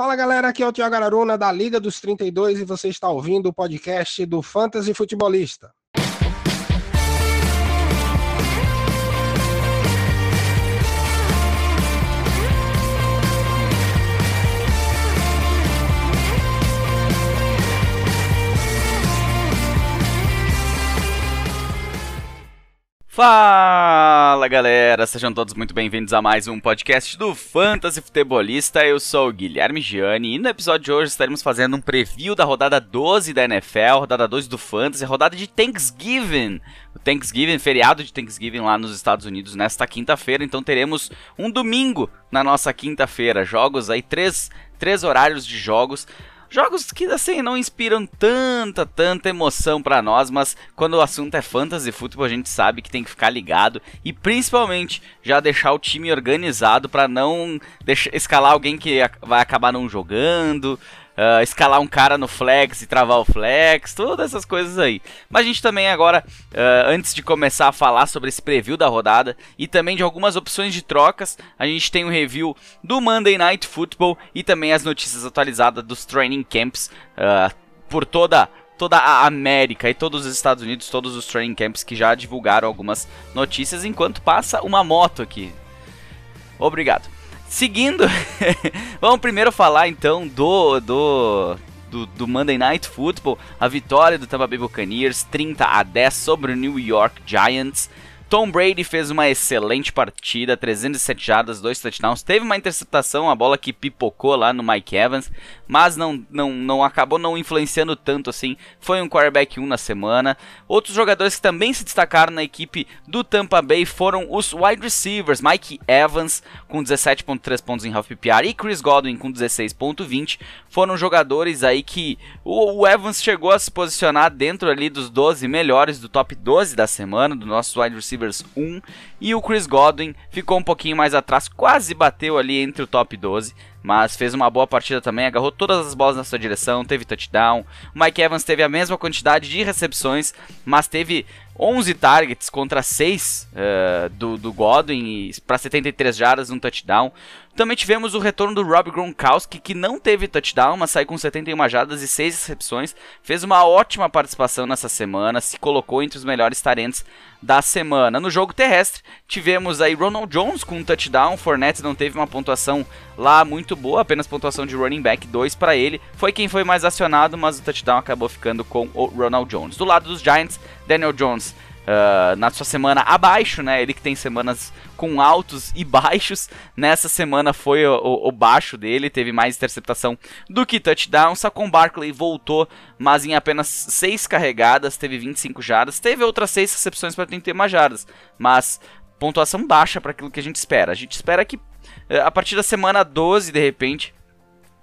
Fala galera, aqui é o Tiago Araruna da Liga dos 32 e você está ouvindo o podcast do Fantasy Futebolista. Fala galera, sejam todos muito bem-vindos a mais um podcast do Fantasy Futebolista. Eu sou o Guilherme Gianni e no episódio de hoje estaremos fazendo um preview da rodada 12 da NFL, rodada 12 do Fantasy, rodada de Thanksgiving. O Thanksgiving, feriado de Thanksgiving lá nos Estados Unidos nesta quinta-feira, então teremos um domingo na nossa quinta-feira. Jogos aí, três, três horários de jogos. Jogos que assim não inspiram tanta, tanta emoção para nós, mas quando o assunto é fantasy futebol, a gente sabe que tem que ficar ligado e principalmente já deixar o time organizado para não deixar, escalar alguém que vai acabar não jogando, uh, escalar um cara no flex e travar o flex, todas essas coisas aí. Mas a gente também agora, uh, antes de começar a falar sobre esse preview da rodada e também de algumas opções de trocas, a gente tem um review do Monday Night Football e também as notícias atualizadas dos training camps uh, por toda toda a América e todos os Estados Unidos, todos os training camps que já divulgaram algumas notícias, enquanto passa uma moto aqui. Obrigado. Seguindo, vamos primeiro falar então do, do, do, do, Monday Night Football, a vitória do Tampa Bay Buccaneers 30 a 10 sobre o New York Giants. Tom Brady fez uma excelente partida, 307 jardas, dois touchdowns. Teve uma interceptação, a bola que pipocou lá no Mike Evans, mas não, não, não acabou não influenciando tanto assim. Foi um quarterback 1 na semana. Outros jogadores que também se destacaram na equipe do Tampa Bay foram os wide receivers, Mike Evans com 17.3 pontos em half PPR e Chris Godwin com 16.20. Foram jogadores aí que o, o Evans chegou a se posicionar dentro ali dos 12 melhores do top 12 da semana, do nosso wide receiver receivers 1 e o Chris Godwin ficou um pouquinho mais atrás, quase bateu ali entre o top 12, mas fez uma boa partida também, agarrou todas as bolas na sua direção, teve touchdown. O Mike Evans teve a mesma quantidade de recepções, mas teve 11 targets contra 6 uh, eh, do, do Godwin para 73 jardas, um touchdown. Também tivemos o retorno do Rob Gronkowski, que não teve touchdown, mas saiu com 71 jardas e 6 recepções. Fez uma ótima participação nessa semana, se colocou entre os melhores talentos da semana. No jogo terrestre, tivemos aí Ronald Jones com um touchdown. Fournette não teve uma pontuação lá muito boa, apenas pontuação de running back 2 para ele. Foi quem foi mais acionado, mas o touchdown acabou ficando com o Ronald Jones. Do lado dos Giants, Daniel Jones uh, na sua semana abaixo, né? Ele que tem semanas com altos e baixos. Nessa semana foi o, o, o baixo dele, teve mais interceptação do que touchdown. Saquon Barkley voltou, mas em apenas 6 carregadas, teve 25 jardas. Teve outras 6 recepções para 31 jardas, mas pontuação baixa para aquilo que a gente espera. A gente espera que eh, a partir da semana 12, de repente,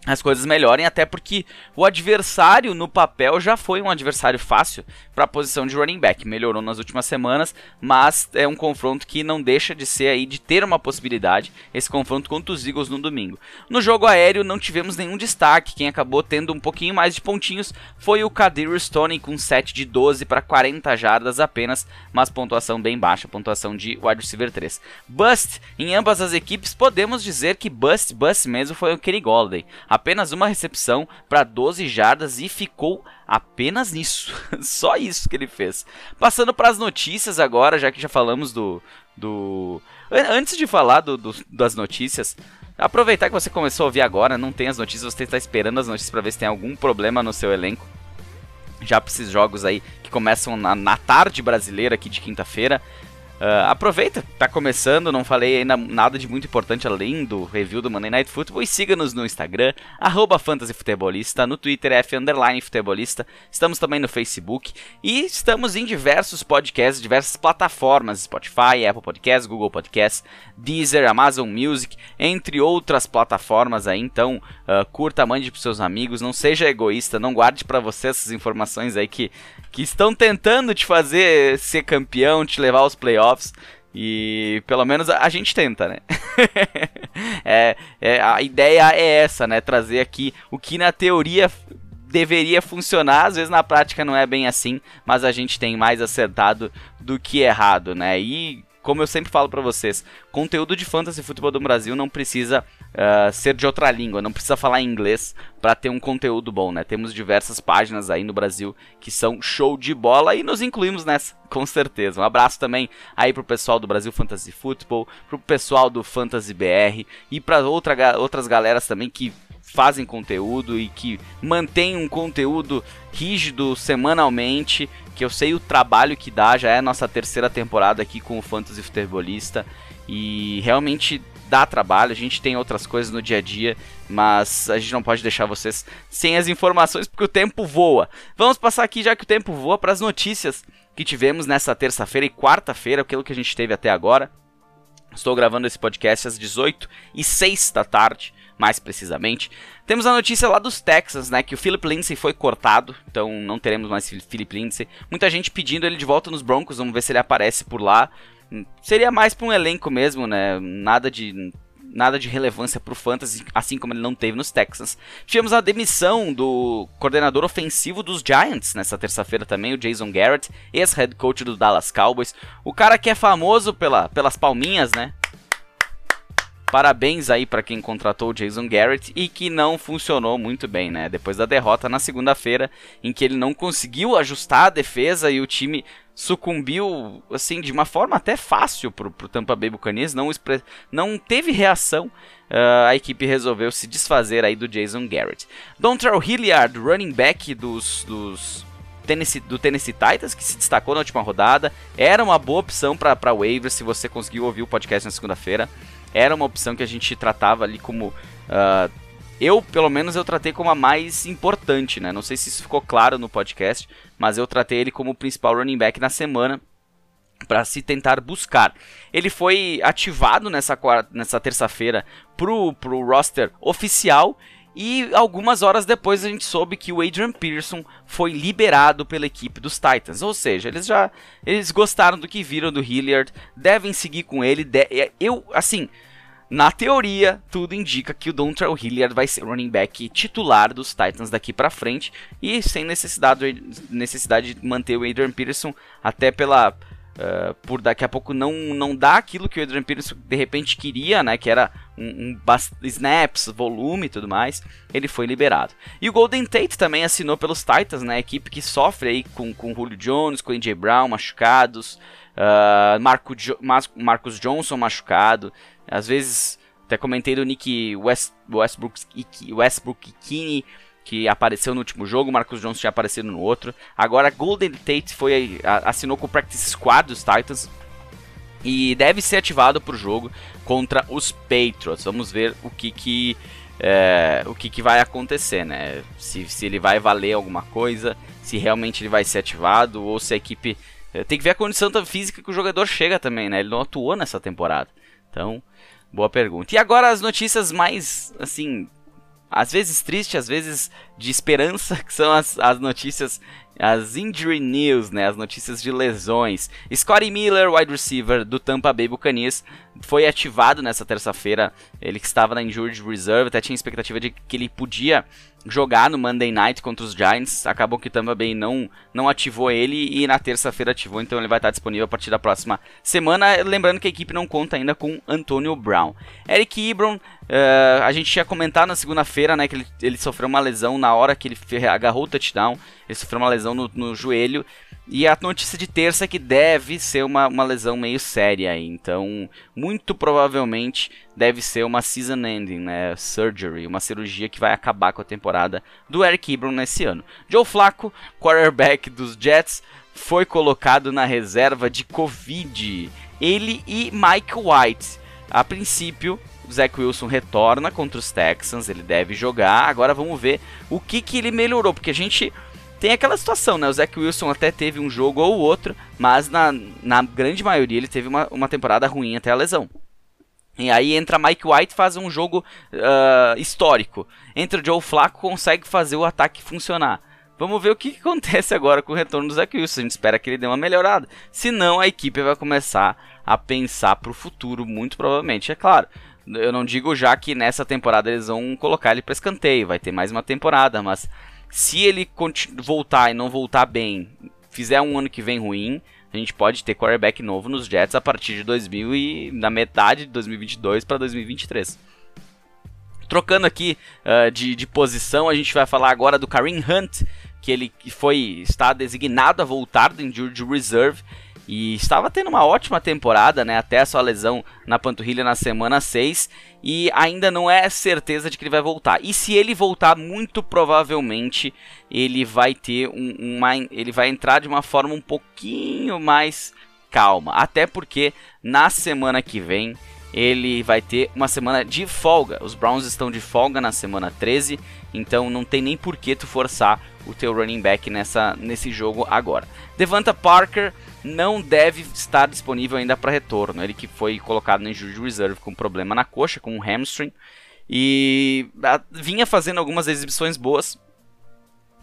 as coisas melhorem, até porque o adversário no papel já foi um adversário fácil para a posição de running back. Melhorou nas últimas semanas, mas é um confronto que não deixa de ser aí de ter uma possibilidade esse confronto contra os Eagles no domingo. No jogo aéreo não tivemos nenhum destaque, quem acabou tendo um pouquinho mais de pontinhos foi o Kadir Stone com 7 de 12 para 40 jardas apenas, mas pontuação bem baixa, pontuação de wide receiver 3. Bust em ambas as equipes, podemos dizer que bust, bust mesmo foi o Kenny Golladay apenas uma recepção para 12 jardas e ficou apenas nisso. Só isso que ele fez. Passando para as notícias agora, já que já falamos do. do... Antes de falar do, do, das notícias, aproveitar que você começou a ouvir agora, não tem as notícias, você está esperando as notícias para ver se tem algum problema no seu elenco. Já para esses jogos aí que começam na, na tarde brasileira aqui de quinta-feira. Uh, aproveita, tá começando, não falei ainda nada de muito importante além do review do Monday Night Football e siga-nos no Instagram, arroba fantasyfutebolista, no Twitter F underline futebolista, estamos também no Facebook e estamos em diversos podcasts, diversas plataformas, Spotify, Apple Podcasts, Google Podcasts, Deezer, Amazon Music, entre outras plataformas aí, então uh, curta, mande pros seus amigos, não seja egoísta, não guarde para você essas informações aí que, que estão tentando te fazer ser campeão, te levar aos playoffs. E pelo menos a, a gente tenta, né? é, é, a ideia é essa, né? Trazer aqui o que na teoria deveria funcionar, às vezes na prática não é bem assim, mas a gente tem mais acertado do que errado, né? E como eu sempre falo para vocês, conteúdo de fantasy futebol do Brasil não precisa uh, ser de outra língua, não precisa falar inglês para ter um conteúdo bom, né? Temos diversas páginas aí no Brasil que são show de bola e nos incluímos nessa, com certeza. Um abraço também aí pro pessoal do Brasil Fantasy Football, pro pessoal do Fantasy BR e para outra, outras galeras também que fazem conteúdo e que mantêm um conteúdo rígido semanalmente, que eu sei o trabalho que dá, já é a nossa terceira temporada aqui com o Fantasy Futebolista e realmente dá trabalho, a gente tem outras coisas no dia a dia, mas a gente não pode deixar vocês sem as informações porque o tempo voa. Vamos passar aqui, já que o tempo voa, para as notícias que tivemos nessa terça-feira e quarta-feira, aquilo que a gente teve até agora. Estou gravando esse podcast às 18 e 6 da tarde, mais precisamente. Temos a notícia lá dos Texans, né, que o Philip Lindsay foi cortado, então não teremos mais Philip Lindsay. Muita gente pedindo ele de volta nos Broncos, vamos ver se ele aparece por lá. Seria mais para um elenco mesmo, né? Nada de nada de relevância para o fantasy, assim como ele não teve nos Texans. Tivemos a demissão do coordenador ofensivo dos Giants nessa terça-feira também, o Jason Garrett, ex-head coach do Dallas Cowboys. O cara que é famoso pela, pelas palminhas, né? Parabéns aí para quem contratou o Jason Garrett e que não funcionou muito bem, né? Depois da derrota na segunda-feira, em que ele não conseguiu ajustar a defesa e o time sucumbiu assim de uma forma até fácil pro, pro Tampa Bay Buccaneers, não, não teve reação. Uh, a equipe resolveu se desfazer aí do Jason Garrett. Dontrell Hilliard, running back dos, dos Tennessee, do Tennessee Titans, que se destacou na última rodada, era uma boa opção para waivers se você conseguiu ouvir o podcast na segunda-feira era uma opção que a gente tratava ali como. Uh, eu, pelo menos, eu tratei como a mais importante, né? Não sei se isso ficou claro no podcast, mas eu tratei ele como o principal running back na semana para se tentar buscar. Ele foi ativado nessa, nessa terça-feira pro, pro roster oficial e algumas horas depois a gente soube que o Adrian Peterson foi liberado pela equipe dos Titans. Ou seja, eles já eles gostaram do que viram do Hilliard, devem seguir com ele. De, eu, assim, na teoria, tudo indica que o Dontrell Hilliard vai ser running back titular dos Titans daqui para frente e sem necessidade, necessidade de manter o Adrian Peterson até pela uh, por daqui a pouco não não dar aquilo que o Adrian Peterson de repente queria, né, que era um, um snaps, volume e tudo mais. Ele foi liberado. E o Golden Tate também assinou pelos Titans, né, a equipe que sofre aí com com Julio Jones, com AJ Brown machucados, uh, Marco jo Marcos Johnson machucado. Às vezes, até comentei do Nick West, Westbrook, Westbrook Kinney, que apareceu no último jogo, Marcus Johnson tinha aparecido no outro. Agora Golden Tate foi assinou com o Practice Squad dos Titans e deve ser ativado para o jogo contra os Patriots. Vamos ver o que que é, o que, que vai acontecer, né? Se, se ele vai valer alguma coisa, se realmente ele vai ser ativado ou se a equipe é, tem que ver a condição física que o jogador chega também, né? Ele não atuou nessa temporada, então Boa pergunta. E agora as notícias mais, assim, às vezes tristes, às vezes de esperança, que são as, as notícias, as injury news, né, as notícias de lesões. Scotty Miller, wide receiver do Tampa Bay Buccaneers, foi ativado nessa terça-feira. Ele que estava na injured reserve, até tinha expectativa de que ele podia jogar no Monday Night contra os Giants. Acabou que Tampa Bay não, não ativou ele e na terça-feira ativou, então ele vai estar disponível a partir da próxima semana. Lembrando que a equipe não conta ainda com Antonio Brown. Eric Ebron, uh, a gente tinha comentado na segunda-feira né, que ele, ele sofreu uma lesão na hora que ele agarrou o touchdown. Ele sofreu uma lesão no, no joelho e a notícia de terça é que deve ser uma, uma lesão meio séria aí. Então, muito provavelmente deve ser uma season ending, né? Surgery, uma cirurgia que vai acabar com a temporada do Eric Ebron nesse ano. Joe Flacco, quarterback dos Jets, foi colocado na reserva de Covid. Ele e Mike White. A princípio, Zach Wilson retorna contra os Texans, ele deve jogar. Agora vamos ver o que, que ele melhorou, porque a gente tem aquela situação, né? O Zach Wilson até teve um jogo ou outro, mas na, na grande maioria ele teve uma, uma temporada ruim até a lesão. E aí entra Mike White faz um jogo uh, histórico. Entra o Joe Flacco consegue fazer o ataque funcionar. Vamos ver o que, acontece agora com o retorno do Zach Wilson. A gente espera que ele dê uma melhorada. Senão a equipe vai começar a pensar para o futuro, muito provavelmente. É claro, eu não digo já que nessa temporada eles vão colocar ele para escanteio. Vai ter mais uma temporada, mas se ele voltar e não voltar bem, fizer um ano que vem ruim, a gente pode ter quarterback novo nos Jets a partir de 2000 e na metade de 2022 para 2023. Trocando aqui uh, de, de posição, a gente vai falar agora do Kareem Hunt, que ele foi está designado a voltar do Injured Reserve e estava tendo uma ótima temporada, né, até a sua lesão na panturrilha na semana 6 e ainda não é certeza de que ele vai voltar. E se ele voltar, muito provavelmente ele vai ter um, uma ele vai entrar de uma forma um pouquinho mais calma, até porque na semana que vem ele vai ter uma semana de folga. Os Browns estão de folga na semana 13, então não tem nem por que tu forçar o teu running back nessa, nesse jogo agora. Devonta Parker não deve estar disponível ainda para retorno. Ele que foi colocado no injury reserve com problema na coxa, com um hamstring, e a, vinha fazendo algumas exibições boas.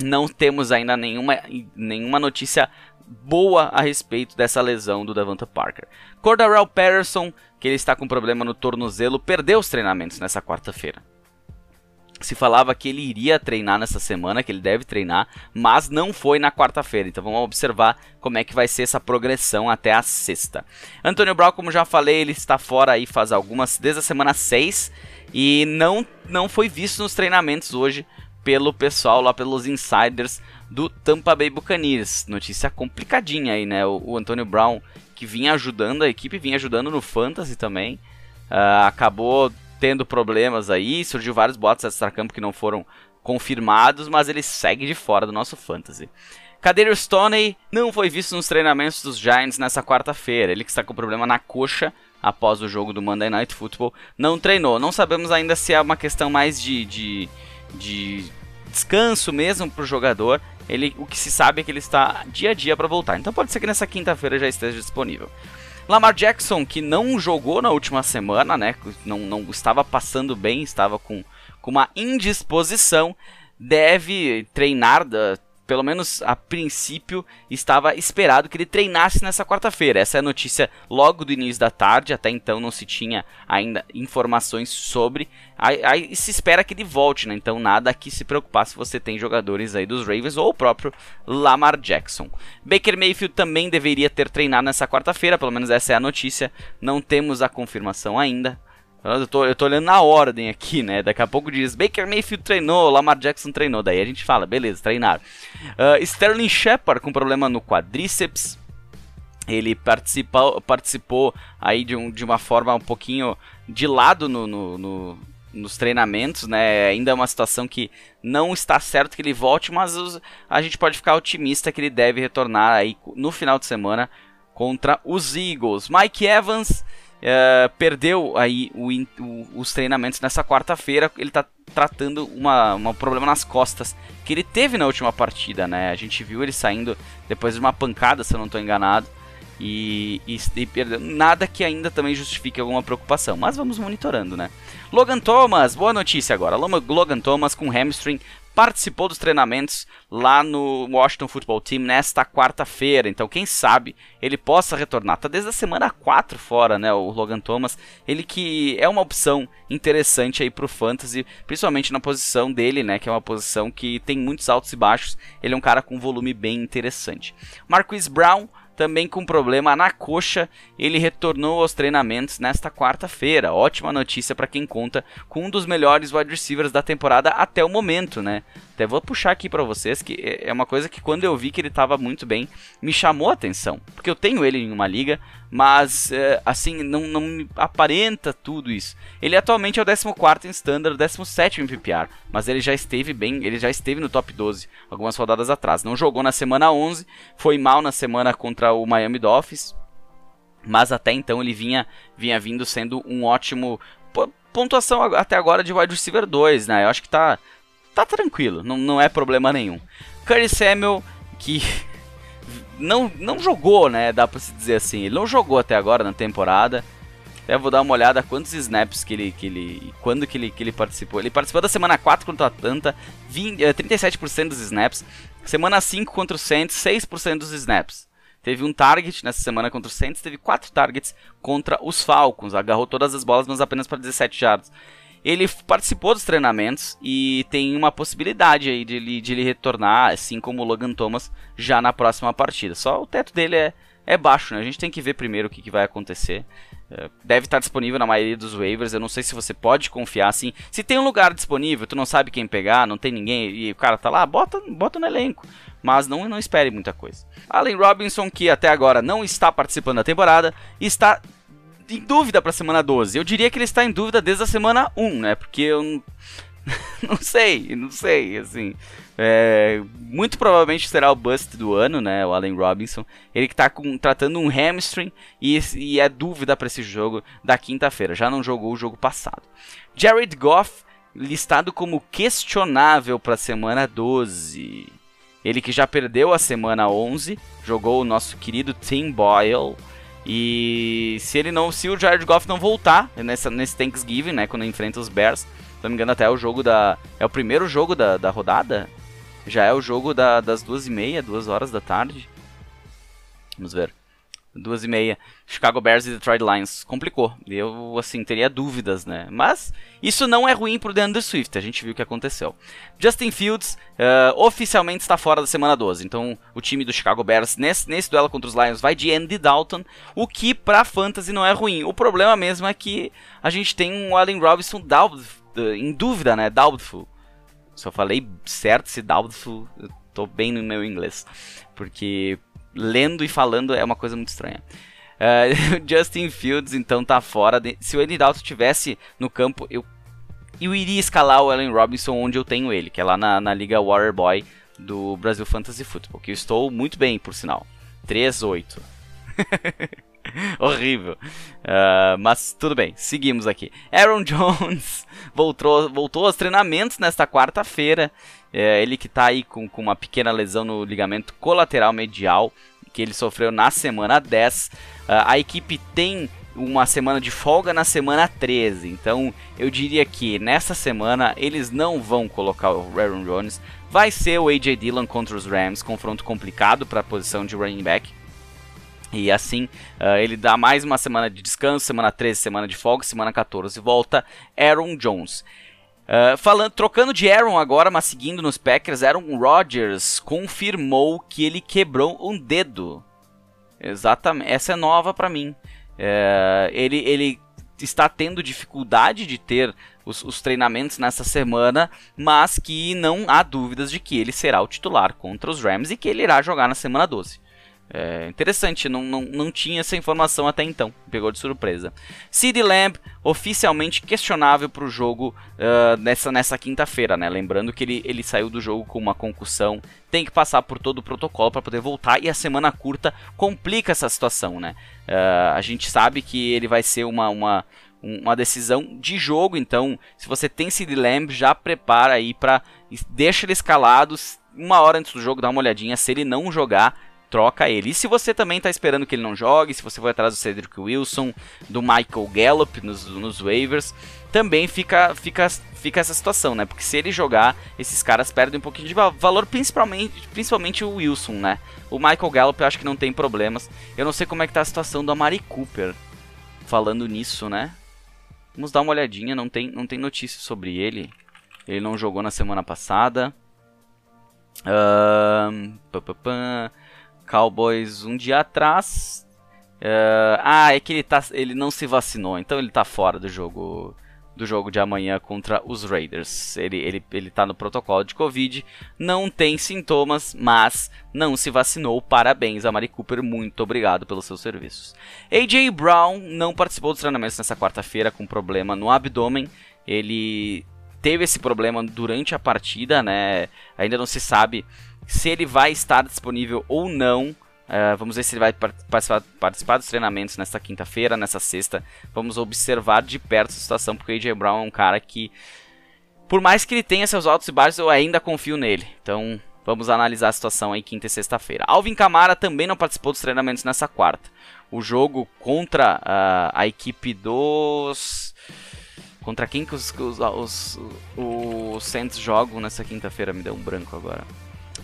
Não temos ainda nenhuma, nenhuma notícia boa a respeito dessa lesão do Devonta Parker. Cordarrelle Patterson, que ele está com problema no tornozelo, perdeu os treinamentos nessa quarta-feira se falava que ele iria treinar nessa semana, que ele deve treinar, mas não foi na quarta-feira. Então vamos observar como é que vai ser essa progressão até a sexta. Antônio Brown, como já falei, ele está fora aí faz algumas desde a semana 6 e não não foi visto nos treinamentos hoje pelo pessoal lá pelos insiders do Tampa Bay Buccaneers. Notícia complicadinha aí, né? O, o Antônio Brown que vinha ajudando a equipe, vinha ajudando no fantasy também. Uh, acabou tendo problemas aí, surgiu vários boatos extra-campo que não foram confirmados, mas ele segue de fora do nosso fantasy. Kader Stoney não foi visto nos treinamentos dos Giants nessa quarta-feira. Ele que está com problema na coxa após o jogo do Monday Night Football, não treinou. Não sabemos ainda se é uma questão mais de, de, de descanso mesmo para o jogador. Ele, o que se sabe é que ele está dia a dia para voltar. Então pode ser que nessa quinta-feira já esteja disponível. Lamar Jackson, que não jogou na última semana, né? Não, não estava passando bem, estava com, com uma indisposição, deve treinar pelo menos a princípio, estava esperado que ele treinasse nessa quarta-feira. Essa é a notícia logo do início da tarde, até então não se tinha ainda informações sobre. Aí, aí se espera que ele volte, né? Então nada que se preocupar se você tem jogadores aí dos Ravens ou o próprio Lamar Jackson. Baker Mayfield também deveria ter treinado nessa quarta-feira, pelo menos essa é a notícia. Não temos a confirmação ainda. Eu tô, eu tô olhando na ordem aqui, né? Daqui a pouco diz Baker Mayfield treinou, Lamar Jackson treinou. Daí a gente fala, beleza, treinaram. Uh, Sterling Shepard com problema no quadríceps. Ele participou, participou aí de, um, de uma forma um pouquinho de lado no, no, no, nos treinamentos, né? Ainda é uma situação que não está certo que ele volte, mas os, a gente pode ficar otimista que ele deve retornar aí no final de semana contra os Eagles. Mike Evans Uh, perdeu aí o, o, os treinamentos nessa quarta-feira. Ele está tratando uma, um problema nas costas que ele teve na última partida, né? A gente viu ele saindo depois de uma pancada, se eu não estou enganado. E, e, e perdeu. Nada que ainda também justifique alguma preocupação, mas vamos monitorando, né? Logan Thomas, boa notícia agora. Logan Thomas com hamstring participou dos treinamentos lá no Washington Football Team nesta quarta-feira. Então, quem sabe ele possa retornar. Tá desde a semana 4 fora, né, o Logan Thomas. Ele que é uma opção interessante aí pro fantasy, principalmente na posição dele, né, que é uma posição que tem muitos altos e baixos. Ele é um cara com volume bem interessante. Marquis Brown também com problema na coxa, ele retornou aos treinamentos nesta quarta-feira. Ótima notícia para quem conta com um dos melhores wide receivers da temporada até o momento, né? Até vou puxar aqui para vocês que é uma coisa que quando eu vi que ele estava muito bem, me chamou a atenção, porque eu tenho ele em uma liga, mas é, assim não, não me aparenta tudo isso. Ele atualmente é o 14 em standard, 17 em PPR, mas ele já esteve bem, ele já esteve no top 12 algumas rodadas atrás. Não jogou na semana 11, foi mal na semana contra o Miami Dolphins, mas até então ele vinha vinha vindo sendo um ótimo pontuação até agora de wide receiver 2, né? Eu acho que tá tá tranquilo, não, não é problema nenhum. Curry Samuel, que não, não jogou, né? Dá pra se dizer assim. Ele não jogou até agora na temporada. Até vou dar uma olhada quantos snaps que ele. Que ele quando que ele, que ele participou. Ele participou da semana 4 contra a Atlanta, 20, 37% dos snaps. Semana 5 contra o Saints, 6% dos snaps. Teve um target nessa semana contra o Saints, teve 4 targets contra os Falcons. Agarrou todas as bolas, mas apenas para 17 yards. Ele participou dos treinamentos e tem uma possibilidade aí de ele, de ele retornar, assim como o Logan Thomas, já na próxima partida. Só o teto dele é, é baixo, né? A gente tem que ver primeiro o que, que vai acontecer. É, deve estar disponível na maioria dos waivers. Eu não sei se você pode confiar assim. Se tem um lugar disponível, tu não sabe quem pegar, não tem ninguém e o cara tá lá, bota, bota no elenco. Mas não, não espere muita coisa. Allen Robinson, que até agora não está participando da temporada, está em dúvida para a semana 12. Eu diria que ele está em dúvida desde a semana 1, né? Porque eu não sei, não sei, assim. É, muito provavelmente será o bust do ano, né? O Allen Robinson. Ele que tá com, tratando um hamstring e, e é dúvida para esse jogo da quinta-feira. Já não jogou o jogo passado. Jared Goff listado como questionável para a semana 12. Ele que já perdeu a semana 11, jogou o nosso querido Tim Boyle. E se ele não, se o Jared Goff não voltar nessa, nesse Thanksgiving, né, quando enfrenta os Bears, se não me engano até é o jogo da, é o primeiro jogo da, da rodada, já é o jogo da, das duas e meia, duas horas da tarde. Vamos ver duas e meia. Chicago Bears e Detroit Lions. Complicou. Eu, assim, teria dúvidas, né? Mas isso não é ruim pro DeAndre Swift. A gente viu o que aconteceu. Justin Fields uh, oficialmente está fora da semana 12. Então, o time do Chicago Bears nesse, nesse duelo contra os Lions vai de Andy Dalton. O que pra Fantasy não é ruim. O problema mesmo é que a gente tem um Allen Robinson uh, em dúvida, né? Doubtful. Se eu falei certo, se doubtful, eu tô bem no meu inglês. Porque lendo e falando é uma coisa muito estranha. Uh, Justin Fields, então, tá fora. De... Se o Andy Dalton estivesse no campo, eu, eu iria escalar o Allen Robinson onde eu tenho ele, que é lá na, na Liga Waterboy do Brasil Fantasy Football, que eu estou muito bem, por sinal. 3-8. Horrível. Uh, mas tudo bem, seguimos aqui. Aaron Jones voltou, voltou aos treinamentos nesta quarta-feira. É, ele que está aí com, com uma pequena lesão no ligamento colateral medial, que ele sofreu na semana 10. Uh, a equipe tem uma semana de folga na semana 13. Então eu diria que nessa semana eles não vão colocar o Aaron Jones. Vai ser o AJ Dillon contra os Rams, confronto complicado para a posição de running back. E assim, uh, ele dá mais uma semana de descanso, semana 13, semana de folga, semana 14 volta Aaron Jones. Uh, falando, trocando de Aaron agora, mas seguindo nos Packers, Aaron Rodgers confirmou que ele quebrou um dedo. Exatamente, essa é nova para mim. Uh, ele, ele está tendo dificuldade de ter os, os, treinamentos nessa semana, mas que não há dúvidas de que ele será o titular contra os Rams e que ele irá jogar na semana 12. É interessante, não, não, não tinha essa informação até então, pegou de surpresa. Sid Lamb, oficialmente questionável para o jogo uh, nessa, nessa quinta-feira, né? Lembrando que ele, ele saiu do jogo com uma concussão, tem que passar por todo o protocolo para poder voltar e a semana curta complica essa situação, né? Uh, a gente sabe que ele vai ser uma, uma, uma decisão de jogo, então se você tem Sid Lamb, já prepara aí para deixa ele escalado uma hora antes do jogo, dá uma olhadinha, se ele não jogar troca ele. E se você também está esperando que ele não jogue, se você for atrás do Cedric Wilson, do Michael Gallup nos, nos waivers, também fica, fica, fica essa situação, né? Porque se ele jogar, esses caras perdem um pouquinho de valor, principalmente, principalmente o Wilson, né? O Michael Gallup eu acho que não tem problemas. Eu não sei como é que tá a situação do Amari Cooper. Falando nisso, né? Vamos dar uma olhadinha, não tem, não tem notícia sobre ele. Ele não jogou na semana passada. Um, Cowboys um dia atrás. Uh, ah, é que ele, tá, ele não se vacinou, então ele tá fora do jogo do jogo de amanhã contra os Raiders. Ele, ele, ele tá no protocolo de Covid, não tem sintomas, mas não se vacinou. Parabéns a Mari Cooper, muito obrigado pelos seus serviços. AJ Brown não participou dos treinamentos nessa quarta-feira com problema no abdômen. Ele teve esse problema durante a partida, né? Ainda não se sabe se ele vai estar disponível ou não. Uh, vamos ver se ele vai participar, participar dos treinamentos nesta quinta-feira, nessa sexta. Vamos observar de perto a situação, porque o AJ Brown é um cara que, por mais que ele tenha seus altos e baixos, eu ainda confio nele. Então, vamos analisar a situação aí quinta e sexta-feira. Alvin Kamara também não participou dos treinamentos nessa quarta. O jogo contra uh, a equipe dos. Contra quem que os, os, os, os Saints jogam nessa quinta-feira? Me deu um branco agora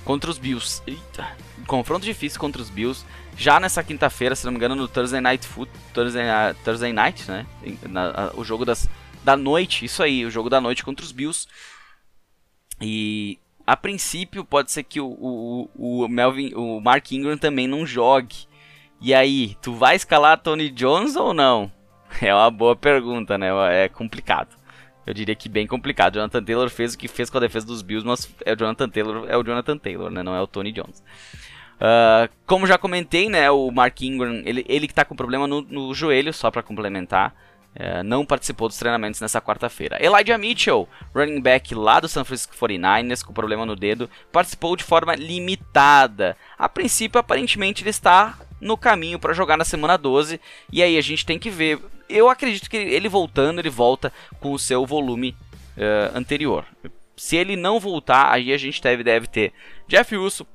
contra os Bills. Eita. Confronto difícil contra os Bills. Já nessa quinta-feira, se não me engano, no Thursday Night Foot, Thursday, uh, Thursday Night, né? Na, o jogo das, da noite, isso aí, o jogo da noite contra os Bills. E a princípio pode ser que o, o, o Melvin, o Mark Ingram também não jogue. E aí, tu vai escalar Tony Jones ou não? É uma boa pergunta, né? É complicado. Eu diria que bem complicado. Jonathan Taylor fez o que fez com a defesa dos Bills, mas é o Jonathan Taylor, é o Jonathan Taylor, né? Não é o Tony Jones. Uh, como já comentei, né? O Mark Ingram, ele, ele que tá com problema no, no joelho, só para complementar. Uh, não participou dos treinamentos nessa quarta-feira. Elijah Mitchell, running back lá do San Francisco 49ers, com problema no dedo, participou de forma limitada. A princípio, aparentemente, ele está no caminho para jogar na semana 12. E aí a gente tem que ver eu acredito que ele voltando, ele volta com o seu volume uh, anterior. Se ele não voltar, aí a gente deve, deve ter Jeff Wilson,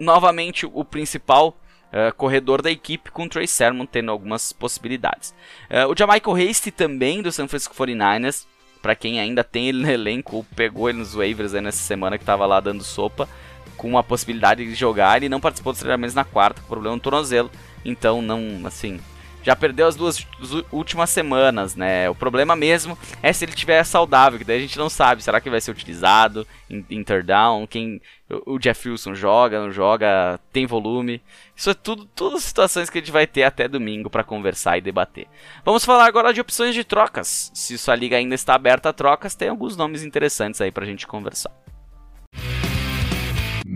novamente o principal uh, corredor da equipe, com o Trey Sermon tendo algumas possibilidades. Uh, o Jamaica Hasty também, do San Francisco 49ers, para quem ainda tem ele no elenco, pegou ele nos waivers nessa semana que estava lá dando sopa, com a possibilidade de jogar, ele não participou dos treinamentos na quarta, com problema no tornozelo, então não, assim, já perdeu as duas últimas semanas, né? O problema mesmo é se ele estiver saudável, que daí a gente não sabe. Será que vai ser utilizado em interdown? Quem o Jeff Wilson joga, não joga, tem volume? Isso é tudo, tudo situações que a gente vai ter até domingo para conversar e debater. Vamos falar agora de opções de trocas. Se sua liga ainda está aberta a trocas, tem alguns nomes interessantes aí pra gente conversar.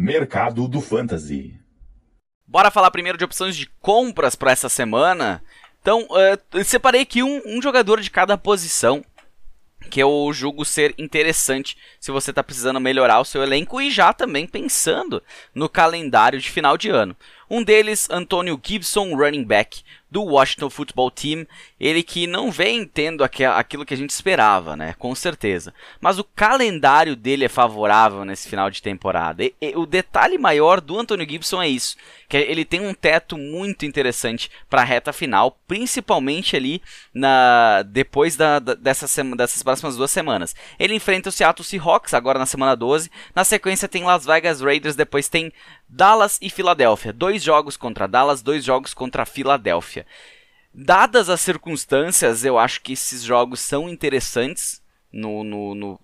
Mercado do Fantasy. Bora falar primeiro de opções de compras para essa semana. Então, uh, separei aqui um, um jogador de cada posição que eu julgo ser interessante se você está precisando melhorar o seu elenco e já também pensando no calendário de final de ano. Um deles, Antônio Gibson, running back do Washington Football Team, ele que não vem tendo aquilo que a gente esperava, né? Com certeza. Mas o calendário dele é favorável nesse final de temporada. E, e, o detalhe maior do Antônio Gibson é isso, que ele tem um teto muito interessante para a reta final, principalmente ali na depois da, da, dessa sema, dessas próximas duas semanas. Ele enfrenta o Seattle Seahawks agora na semana 12, na sequência tem Las Vegas Raiders, depois tem Dallas e Filadélfia. Dois jogos contra Dallas, dois jogos contra Filadélfia. Dadas as circunstâncias, eu acho que esses jogos são interessantes no, no, no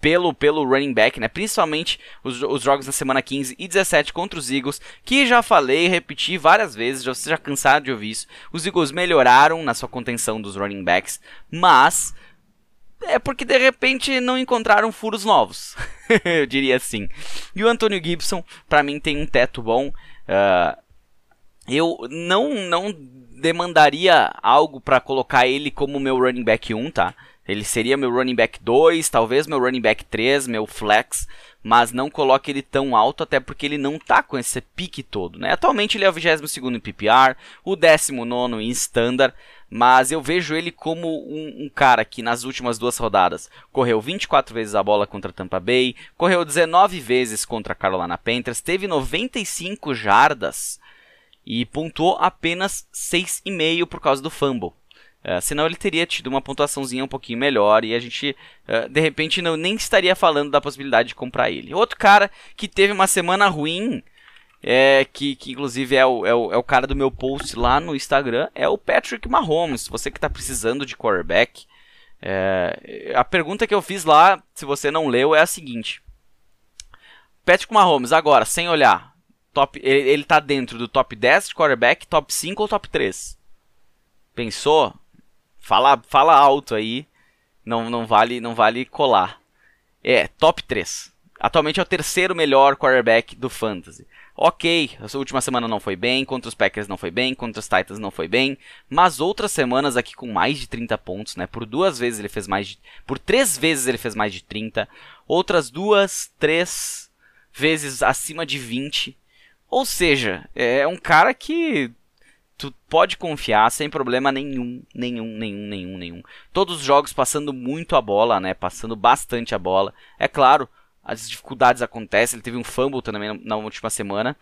pelo, pelo running back, né? Principalmente os, os, jogos na semana 15 e 17 contra os Eagles, que já falei repeti várias vezes, já, você já cansado de ouvir isso. Os Eagles melhoraram na sua contenção dos running backs, mas é porque de repente não encontraram furos novos, eu diria assim. E o Antônio Gibson, para mim, tem um teto bom. Uh, eu não, não demandaria algo para colocar ele como meu running back 1, tá? Ele seria meu running back 2, talvez meu running back 3, meu flex, mas não coloque ele tão alto, até porque ele não tá com esse pique todo, né? Atualmente ele é o 22 em PPR, o 19 em Standard, mas eu vejo ele como um, um, cara que nas últimas duas rodadas correu 24 vezes a bola contra Tampa Bay, correu 19 vezes contra Carolina Panthers, teve 95 jardas e pontuou apenas 6,5 por causa do fumble. Uh, senão ele teria tido uma pontuaçãozinha um pouquinho melhor e a gente, uh, de repente, não, nem estaria falando da possibilidade de comprar ele. Outro cara que teve uma semana ruim é, que, que inclusive é o, é, o, é o cara do meu post lá no Instagram, é o Patrick Mahomes. Você que está precisando de quarterback. É, a pergunta que eu fiz lá, se você não leu, é a seguinte: Patrick Mahomes, agora, sem olhar, top, ele, ele tá dentro do top 10 de quarterback, top 5 ou top 3? Pensou? Fala, fala alto aí. Não, não vale não vale colar. É, top 3. Atualmente é o terceiro melhor quarterback do Fantasy. Ok, a última semana não foi bem, contra os Packers não foi bem, contra os Titans não foi bem, mas outras semanas aqui com mais de 30 pontos, né? Por duas vezes ele fez mais de. Por três vezes ele fez mais de 30, outras duas, três vezes acima de 20. Ou seja, é um cara que tu pode confiar sem problema nenhum, nenhum, nenhum, nenhum, nenhum. Todos os jogos passando muito a bola, né? Passando bastante a bola. É claro, as dificuldades acontecem. Ele teve um fumble também na última semana.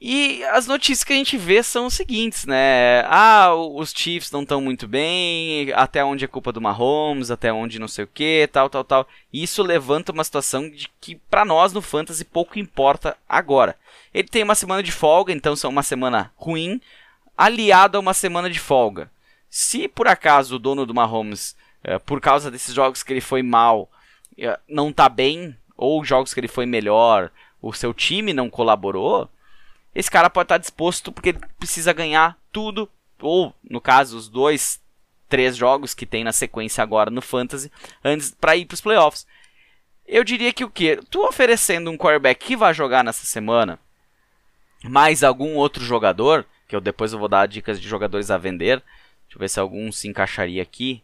E as notícias que a gente vê são os seguintes, né? Ah, os Chiefs não estão muito bem, até onde é culpa do Mahomes, até onde não sei o que, tal, tal, tal. Isso levanta uma situação de que para nós no Fantasy pouco importa agora. Ele tem uma semana de folga, então são uma semana ruim, aliado a uma semana de folga. Se por acaso o dono do Mahomes, eh, por causa desses jogos que ele foi mal, não tá bem, ou jogos que ele foi melhor, o seu time não colaborou, esse cara pode estar disposto porque ele precisa ganhar tudo, ou no caso, os dois três jogos que tem na sequência agora no Fantasy, antes para ir para os playoffs. Eu diria que o que? Tu oferecendo um quarterback que vai jogar nessa semana, mais algum outro jogador, que eu depois eu vou dar dicas de jogadores a vender. Deixa eu ver se algum se encaixaria aqui.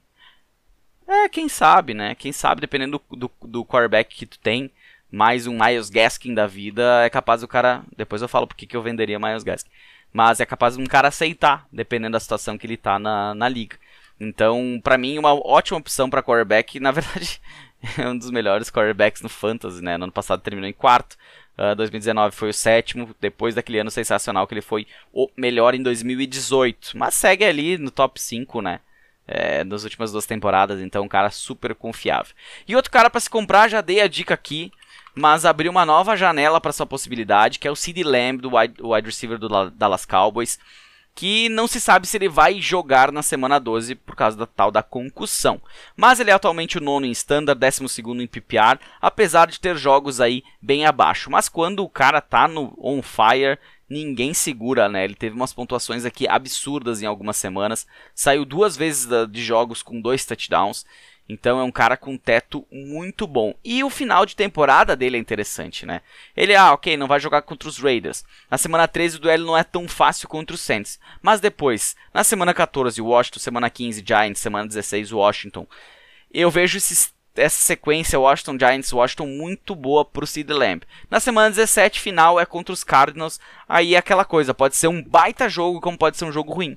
É, quem sabe, né? Quem sabe, dependendo do, do, do quarterback que tu tem, mais um Miles Gaskin da vida, é capaz do cara. Depois eu falo porque que eu venderia Miles Gaskin. Mas é capaz um cara aceitar, dependendo da situação que ele tá na, na liga. Então, para mim, uma ótima opção para quarterback. Na verdade, é um dos melhores quarterbacks no Fantasy, né? No ano passado terminou em quarto. Uh, ah, 2019 foi o sétimo, depois daquele ano sensacional que ele foi o melhor em 2018. Mas segue ali no top 5, né? É, nas últimas duas temporadas, então um cara super confiável. E outro cara para se comprar, já dei a dica aqui, mas abriu uma nova janela para essa possibilidade, que é o Sid Lamb, do wide, wide receiver do Dallas Cowboys que não se sabe se ele vai jogar na semana 12 por causa da tal da concussão. Mas ele é atualmente o nono em standard, décimo segundo em PPR, apesar de ter jogos aí bem abaixo. Mas quando o cara tá no on fire, ninguém segura, né? Ele teve umas pontuações aqui absurdas em algumas semanas, saiu duas vezes de jogos com dois touchdowns. Então é um cara com teto muito bom. E o final de temporada dele é interessante, né? Ele, ah, ok, não vai jogar contra os Raiders. Na semana 13 o duelo não é tão fácil contra os Saints. Mas depois, na semana 14 Washington, semana 15 Giants, semana 16 Washington. Eu vejo esses, essa sequência Washington Giants, Washington muito boa pro Sid Lamb. Na semana 17 final é contra os Cardinals. Aí é aquela coisa, pode ser um baita jogo como pode ser um jogo ruim.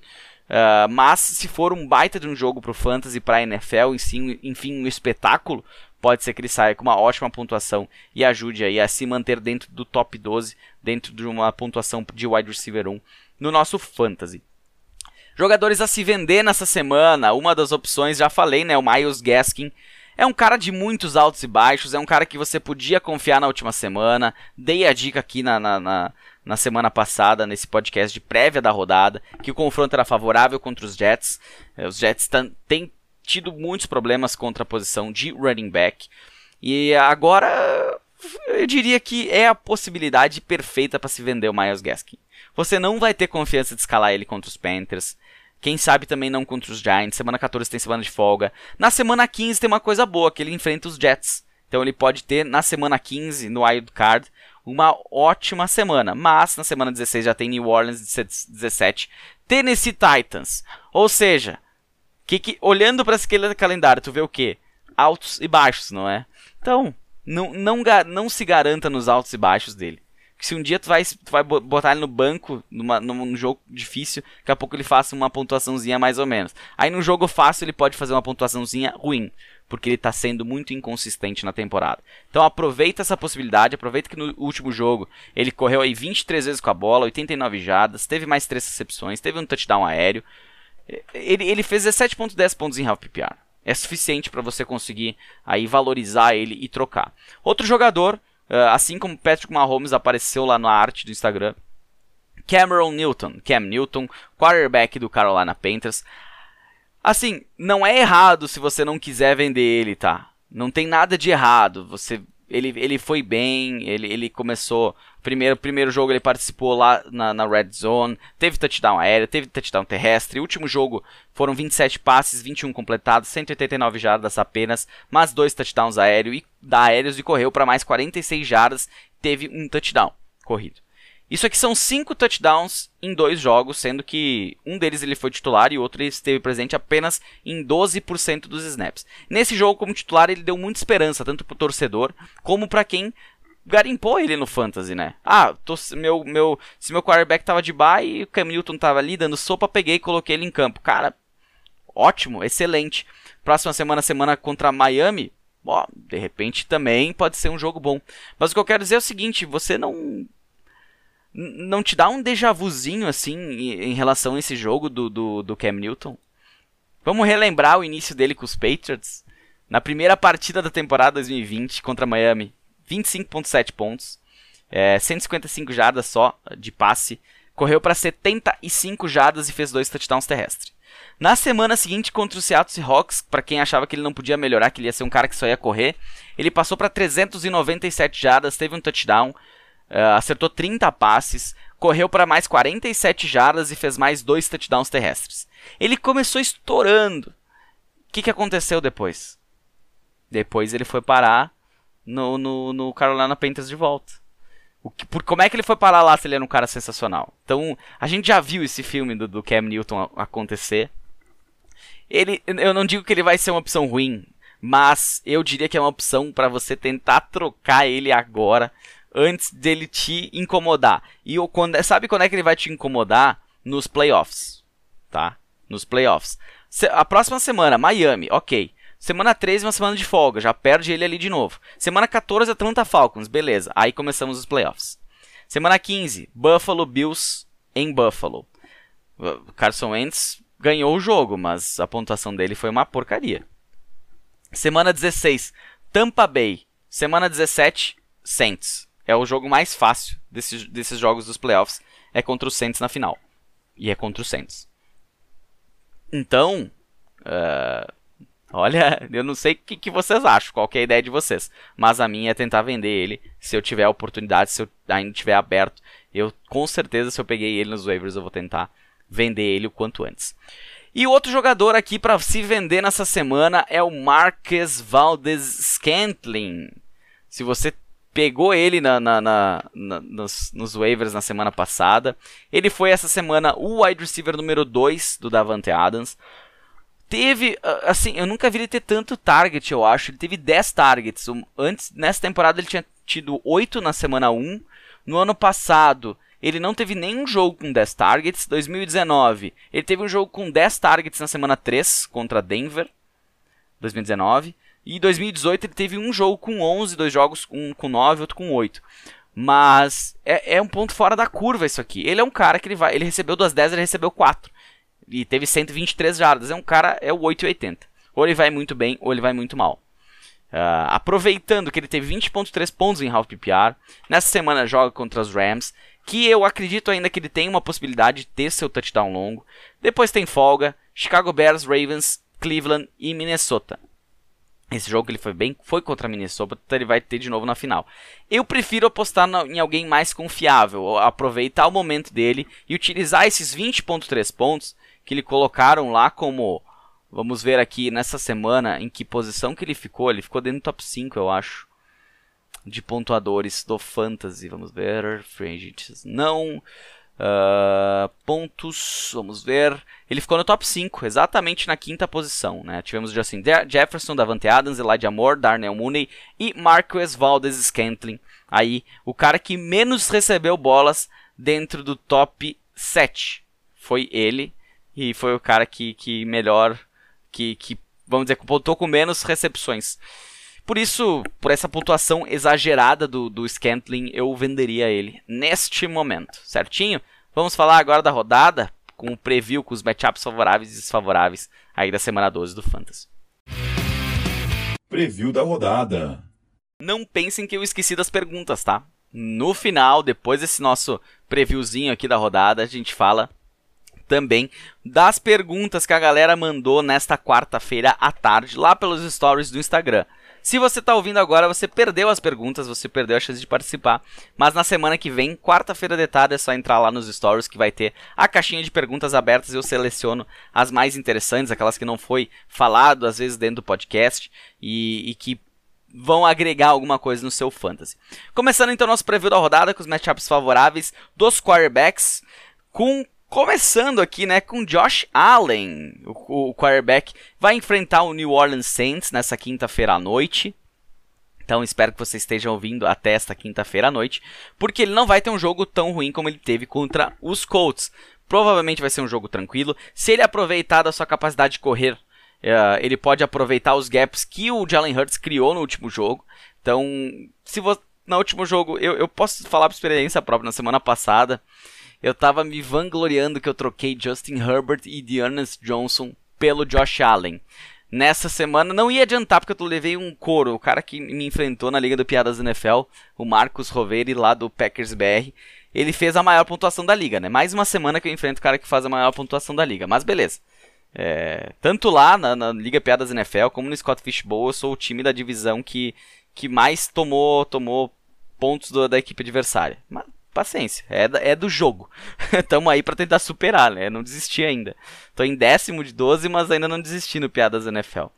Uh, mas se for um baita de um jogo pro Fantasy, pra NFL, enfim, um espetáculo, pode ser que ele saia com uma ótima pontuação e ajude aí a se manter dentro do top 12, dentro de uma pontuação de wide receiver 1 no nosso Fantasy. Jogadores a se vender nessa semana, uma das opções, já falei, né, o Miles Gaskin, é um cara de muitos altos e baixos, é um cara que você podia confiar na última semana. Dei a dica aqui na, na, na, na semana passada, nesse podcast de prévia da rodada, que o confronto era favorável contra os Jets. É, os Jets têm tido muitos problemas contra a posição de running back. E agora eu diria que é a possibilidade perfeita para se vender o Miles Gaskin. Você não vai ter confiança de escalar ele contra os Panthers. Quem sabe também não contra os Giants. Semana 14 tem semana de folga. Na semana 15 tem uma coisa boa, que ele enfrenta os Jets. Então ele pode ter na semana 15, no Wild Card, uma ótima semana. Mas na semana 16 já tem New Orleans 17, Tennessee Titans. Ou seja, que, que olhando para esse calendário, tu vê o quê? Altos e baixos, não é? Então, não, não, não se garanta nos altos e baixos dele que se um dia tu vai, tu vai botar ele no banco, numa, num jogo difícil, daqui a pouco ele faça uma pontuaçãozinha mais ou menos. Aí no jogo fácil ele pode fazer uma pontuaçãozinha ruim, porque ele está sendo muito inconsistente na temporada. Então aproveita essa possibilidade, aproveita que no último jogo ele correu aí 23 vezes com a bola, 89 jadas, teve mais 3 recepções, teve um touchdown aéreo. Ele, ele fez 17.10 pontos em half PPR. É suficiente para você conseguir aí valorizar ele e trocar. Outro jogador Uh, assim como Patrick Mahomes apareceu lá na arte do Instagram. Cameron Newton, Cam Newton, quarterback do Carolina Panthers. Assim, não é errado se você não quiser vender ele, tá? Não tem nada de errado. Você ele, ele foi bem, ele, ele começou. Primeiro, primeiro jogo ele participou lá na, na Red Zone, teve touchdown aéreo, teve touchdown terrestre. Último jogo foram 27 passes, 21 completados, 189 jardas apenas, mas dois touchdowns aéreo e, da aéreos e correu para mais 46 jardas, teve um touchdown corrido. Isso aqui são cinco touchdowns em dois jogos, sendo que um deles ele foi titular e outro ele esteve presente apenas em 12% dos snaps. Nesse jogo, como titular, ele deu muita esperança, tanto para o torcedor como para quem garimpou ele no fantasy, né? Ah, tô, meu, meu, se meu quarterback tava de bye e o Cam Newton tava ali dando sopa, peguei e coloquei ele em campo. Cara, ótimo, excelente. Próxima semana, semana contra Miami, de repente também pode ser um jogo bom. Mas o que eu quero dizer é o seguinte, você não não te dá um déjà vuzinho assim em relação a esse jogo do, do, do Cam Newton? Vamos relembrar o início dele com os Patriots. Na primeira partida da temporada 2020 contra Miami, 25.7 pontos, é, 155 jardas só de passe, correu para 75 jardas e fez dois touchdowns terrestres. Na semana seguinte contra o Seattle Seahawks, para quem achava que ele não podia melhorar, que ele ia ser um cara que só ia correr, ele passou para 397 jardas, teve um touchdown, Uh, acertou 30 passes, correu para mais 47 jardas e fez mais dois touchdowns terrestres. Ele começou estourando. O que, que aconteceu depois? Depois ele foi parar no, no, no Carolina Panthers de volta. O que, por, como é que ele foi parar lá se ele era um cara sensacional? Então, a gente já viu esse filme do, do Cam Newton acontecer. Ele, eu não digo que ele vai ser uma opção ruim, mas eu diria que é uma opção para você tentar trocar ele agora antes dele te incomodar. E eu, quando, sabe quando é que ele vai te incomodar? Nos playoffs, tá? Nos playoffs. Se, a próxima semana, Miami, ok. Semana 13, uma semana de folga, já perde ele ali de novo. Semana 14, Atlanta Falcons, beleza. Aí começamos os playoffs. Semana 15, Buffalo Bills em Buffalo. Carson Wentz ganhou o jogo, mas a pontuação dele foi uma porcaria. Semana 16, Tampa Bay. Semana 17, Saints. É o jogo mais fácil desses, desses jogos dos playoffs. É contra o Saints na final. E é contra o Saints. Então, uh, olha, eu não sei o que, que, vocês acham, qual é a ideia de vocês. Mas a minha é tentar vender ele. Se eu tiver a oportunidade, se eu ainda tiver aberto. Eu, com certeza, se eu peguei ele nos waivers, eu vou tentar vender ele o quanto antes. E outro jogador aqui para se vender nessa semana é o Marques Valdes Scantling. Se você pegou ele na, na, na, nos, nos, waivers na semana passada, ele foi essa semana o wide receiver número 2 do Davante Adams. Teve, assim, eu nunca vi ele ter tanto target, eu acho. Ele teve 10 targets. Antes, nessa temporada, ele tinha tido 8 na semana 1. No ano passado, ele não teve nenhum jogo com 10 targets. 2019, ele teve um jogo com 10 targets na semana 3 contra Denver. 2019. E 2018 ele teve um jogo com 11, dois jogos um com 9, outro com 8. Mas é, é, um ponto fora da curva isso aqui. Ele é um cara que ele vai, ele recebeu das 10, ele recebeu 4. E teve 123 jardas. É um cara, é o 880. Ou ele vai muito bem, ou ele vai muito mal. Uh, aproveitando que ele teve 20.3 pontos em half PPR, nessa semana joga contra os Rams, que eu acredito ainda que ele tem uma possibilidade de ter seu touchdown longo. Depois tem folga, Chicago Bears, Ravens, Cleveland e Minnesota. Esse jogo ele foi bem, foi contra Minnesota, ele vai ter de novo na final. Eu prefiro apostar em alguém mais confiável, aproveitar o momento dele e utilizar esses 20.3 pontos que ele colocaram lá como Vamos ver aqui nessa semana em que posição que ele ficou. Ele ficou dentro do top 5, eu acho de pontuadores do Fantasy. Vamos ver. Free Não. Uh, pontos. Vamos ver. Ele ficou no top 5, exatamente na quinta posição. Né? Tivemos Justin Jefferson, Davante Adams, Elijah Moore, Darnell Mooney e Marquez Valdez Scantling. Aí, o cara que menos recebeu bolas dentro do top 7 foi ele. E foi o cara que, que melhor. Que, que, vamos dizer, pontuou com menos recepções. Por isso, por essa pontuação exagerada do, do Scantling, eu venderia ele neste momento, certinho? Vamos falar agora da rodada, com o preview, com os matchups favoráveis e desfavoráveis aí da semana 12 do Fantasy. Preview da rodada. Não pensem que eu esqueci das perguntas, tá? No final, depois desse nosso previewzinho aqui da rodada, a gente fala também das perguntas que a galera mandou nesta quarta-feira à tarde lá pelos stories do Instagram. Se você está ouvindo agora, você perdeu as perguntas, você perdeu a chance de participar. Mas na semana que vem, quarta-feira de tarde, é só entrar lá nos stories que vai ter a caixinha de perguntas abertas. Eu seleciono as mais interessantes, aquelas que não foi falado às vezes dentro do podcast e, e que vão agregar alguma coisa no seu fantasy. Começando então nosso preview da rodada com os matchups favoráveis dos quarterbacks, com Começando aqui, né, com Josh Allen, o, o quarterback, vai enfrentar o New Orleans Saints nessa quinta-feira à noite. Então espero que você esteja ouvindo até esta quinta-feira à noite, porque ele não vai ter um jogo tão ruim como ele teve contra os Colts. Provavelmente vai ser um jogo tranquilo. Se ele aproveitar da sua capacidade de correr, uh, ele pode aproveitar os gaps que o Jalen Hurts criou no último jogo. Então, se você no último jogo, eu, eu posso falar por experiência própria na semana passada eu tava me vangloriando que eu troquei Justin Herbert e Dearness Johnson pelo Josh Allen. Nessa semana não ia adiantar porque eu levei um couro. O cara que me enfrentou na Liga do Piadas NFL, o Marcos Roveri lá do Packers BR, ele fez a maior pontuação da liga, né? Mais uma semana que eu enfrento o cara que faz a maior pontuação da liga. Mas beleza. É, tanto lá na, na, Liga Piadas NFL como no Scott Fishbowl, eu sou o time da divisão que, que mais tomou, tomou pontos do, da equipe adversária. Mas paciência, é, é do jogo. Tamo aí para tentar superar, né? Não desisti ainda. Tô em décimo de 12, mas ainda não desisti no Piadas NFL. Uh,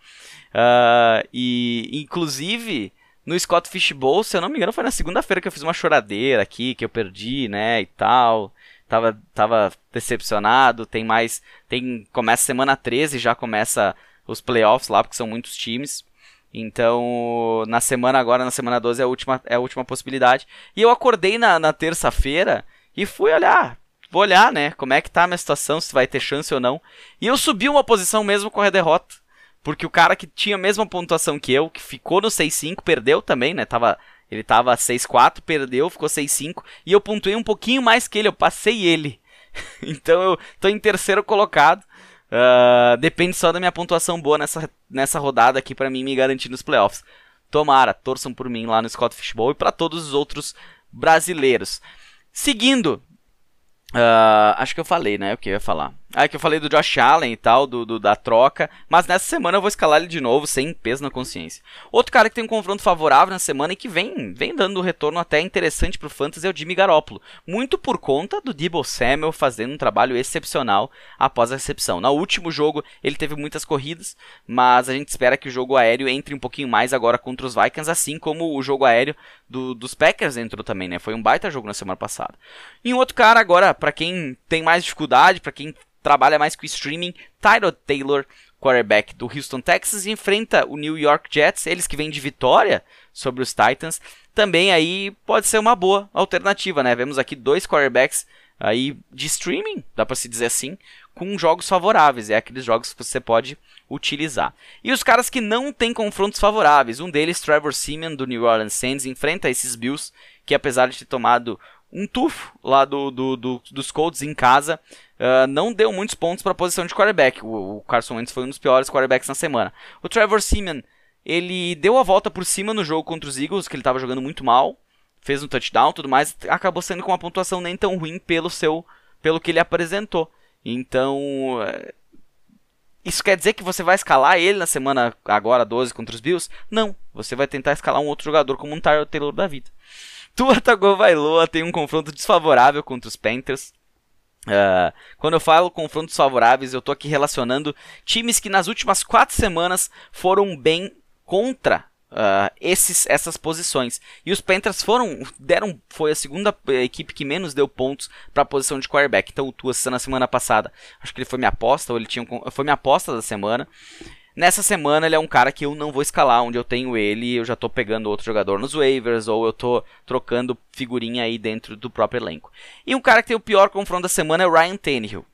ah, e, inclusive, no Scott Fishbowl, se eu não me engano, foi na segunda-feira que eu fiz uma choradeira aqui, que eu perdi, né, e tal. Tava, tava decepcionado, tem mais, tem, começa semana 13, já começa os playoffs lá, porque são muitos times. Então, na semana agora, na semana 12, é a última, é a última possibilidade. E eu acordei na, na terça-feira e fui olhar. Vou olhar, né? Como é que tá a minha situação, se vai ter chance ou não. E eu subi uma posição mesmo com a derrota. Porque o cara que tinha a mesma pontuação que eu, que ficou no 6-5, perdeu também, né? Tava, ele tava 6-4, perdeu, ficou 6-5. E eu pontuei um pouquinho mais que ele, eu passei ele. então eu tô em terceiro colocado. Uh, depende só da minha pontuação boa nessa, nessa rodada aqui para mim me garantir nos playoffs. Tomara, torçam por mim lá no Scott Fishbowl e para todos os outros brasileiros. Seguindo, uh, acho que eu falei, né? O que eu ia falar. Ah, é que eu falei do Josh Allen e tal, do, do, da troca. Mas nessa semana eu vou escalar ele de novo, sem peso na consciência. Outro cara que tem um confronto favorável na semana e que vem, vem dando um retorno até interessante pro Fantasy é o Jimmy Garoppolo. Muito por conta do Debo Samuel fazendo um trabalho excepcional após a recepção. No último jogo ele teve muitas corridas, mas a gente espera que o jogo aéreo entre um pouquinho mais agora contra os Vikings, assim como o jogo aéreo do, dos Packers entrou também, né? Foi um baita jogo na semana passada. E um outro cara agora, para quem tem mais dificuldade, para quem trabalha mais com streaming. Tyrod Taylor, quarterback do Houston Texas, enfrenta o New York Jets, eles que vêm de vitória sobre os Titans. Também aí pode ser uma boa alternativa, né? Vemos aqui dois quarterbacks aí de streaming, dá para se dizer assim, com jogos favoráveis, é aqueles jogos que você pode utilizar. E os caras que não têm confrontos favoráveis, um deles, Trevor Simeon do New Orleans Saints, enfrenta esses Bills que apesar de ter tomado um tufo lá do, do, do dos Colts em casa, uh, não deu muitos pontos para a posição de quarterback. O, o, Carson Wentz foi um dos piores quarterbacks na semana. O Trevor Simeon, ele deu a volta por cima no jogo contra os Eagles, que ele estava jogando muito mal, fez um touchdown, tudo mais, acabou sendo com uma pontuação nem tão ruim pelo seu, pelo que ele apresentou. Então, uh, isso quer dizer que você vai escalar ele na semana agora 12 contra os Bills? Não, você vai tentar escalar um outro jogador como um Tyler Taylor da vida. Tua Tagovailoa tem um confronto desfavorável contra os Panthers. Uh, quando eu falo confrontos favoráveis, eu tô aqui relacionando times que nas últimas quatro semanas foram bem contra uh, esses, essas posições. E os Panthers foram, deram, foi a segunda equipe que menos deu pontos para a posição de quarterback. Então o Tua na semana passada, acho que ele foi minha aposta, ou ele tinha, foi minha aposta da semana. Nessa semana ele é um cara que eu não vou escalar, onde eu tenho ele, eu já tô pegando outro jogador nos waivers, ou eu tô trocando figurinha aí dentro do próprio elenco. E um cara que tem o pior confronto da semana é o Ryan Tannehill.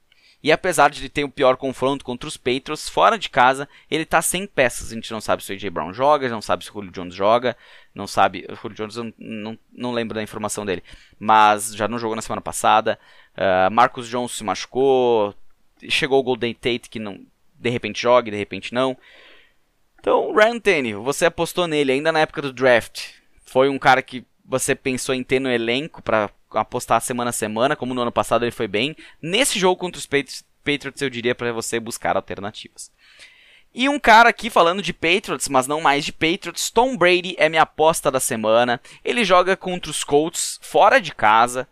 E apesar de ele ter o pior confronto contra os Patriots, fora de casa, ele tá sem peças. A gente não sabe se o AJ Brown joga, não sabe se o Julio Jones joga, não sabe. O Julio Jones eu não, não lembro da informação dele, mas já não jogou na semana passada. Uh, Marcus Jones se machucou, chegou o Golden Tate que não de repente jogue, de repente não. Então, Ryan Tannehill, você apostou nele ainda na época do draft. Foi um cara que você pensou em ter no elenco para apostar semana a semana, como no ano passado ele foi bem. Nesse jogo contra os Patriots, eu diria para você buscar alternativas. E um cara aqui falando de Patriots, mas não mais de Patriots, Tom Brady é minha aposta da semana. Ele joga contra os Colts fora de casa,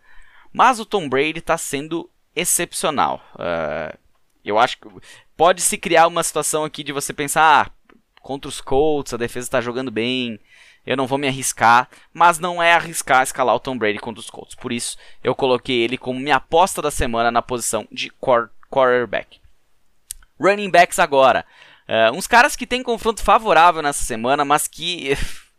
mas o Tom Brady está sendo excepcional. Uh, eu acho que pode se criar uma situação aqui de você pensar, ah, contra os Colts, a defesa está jogando bem, eu não vou me arriscar, mas não é arriscar escalar o Tom Brady contra os Colts. Por isso, eu coloquei ele como minha aposta da semana na posição de quarterback. Running backs agora. Uh, uns caras que têm confronto favorável nessa semana, mas que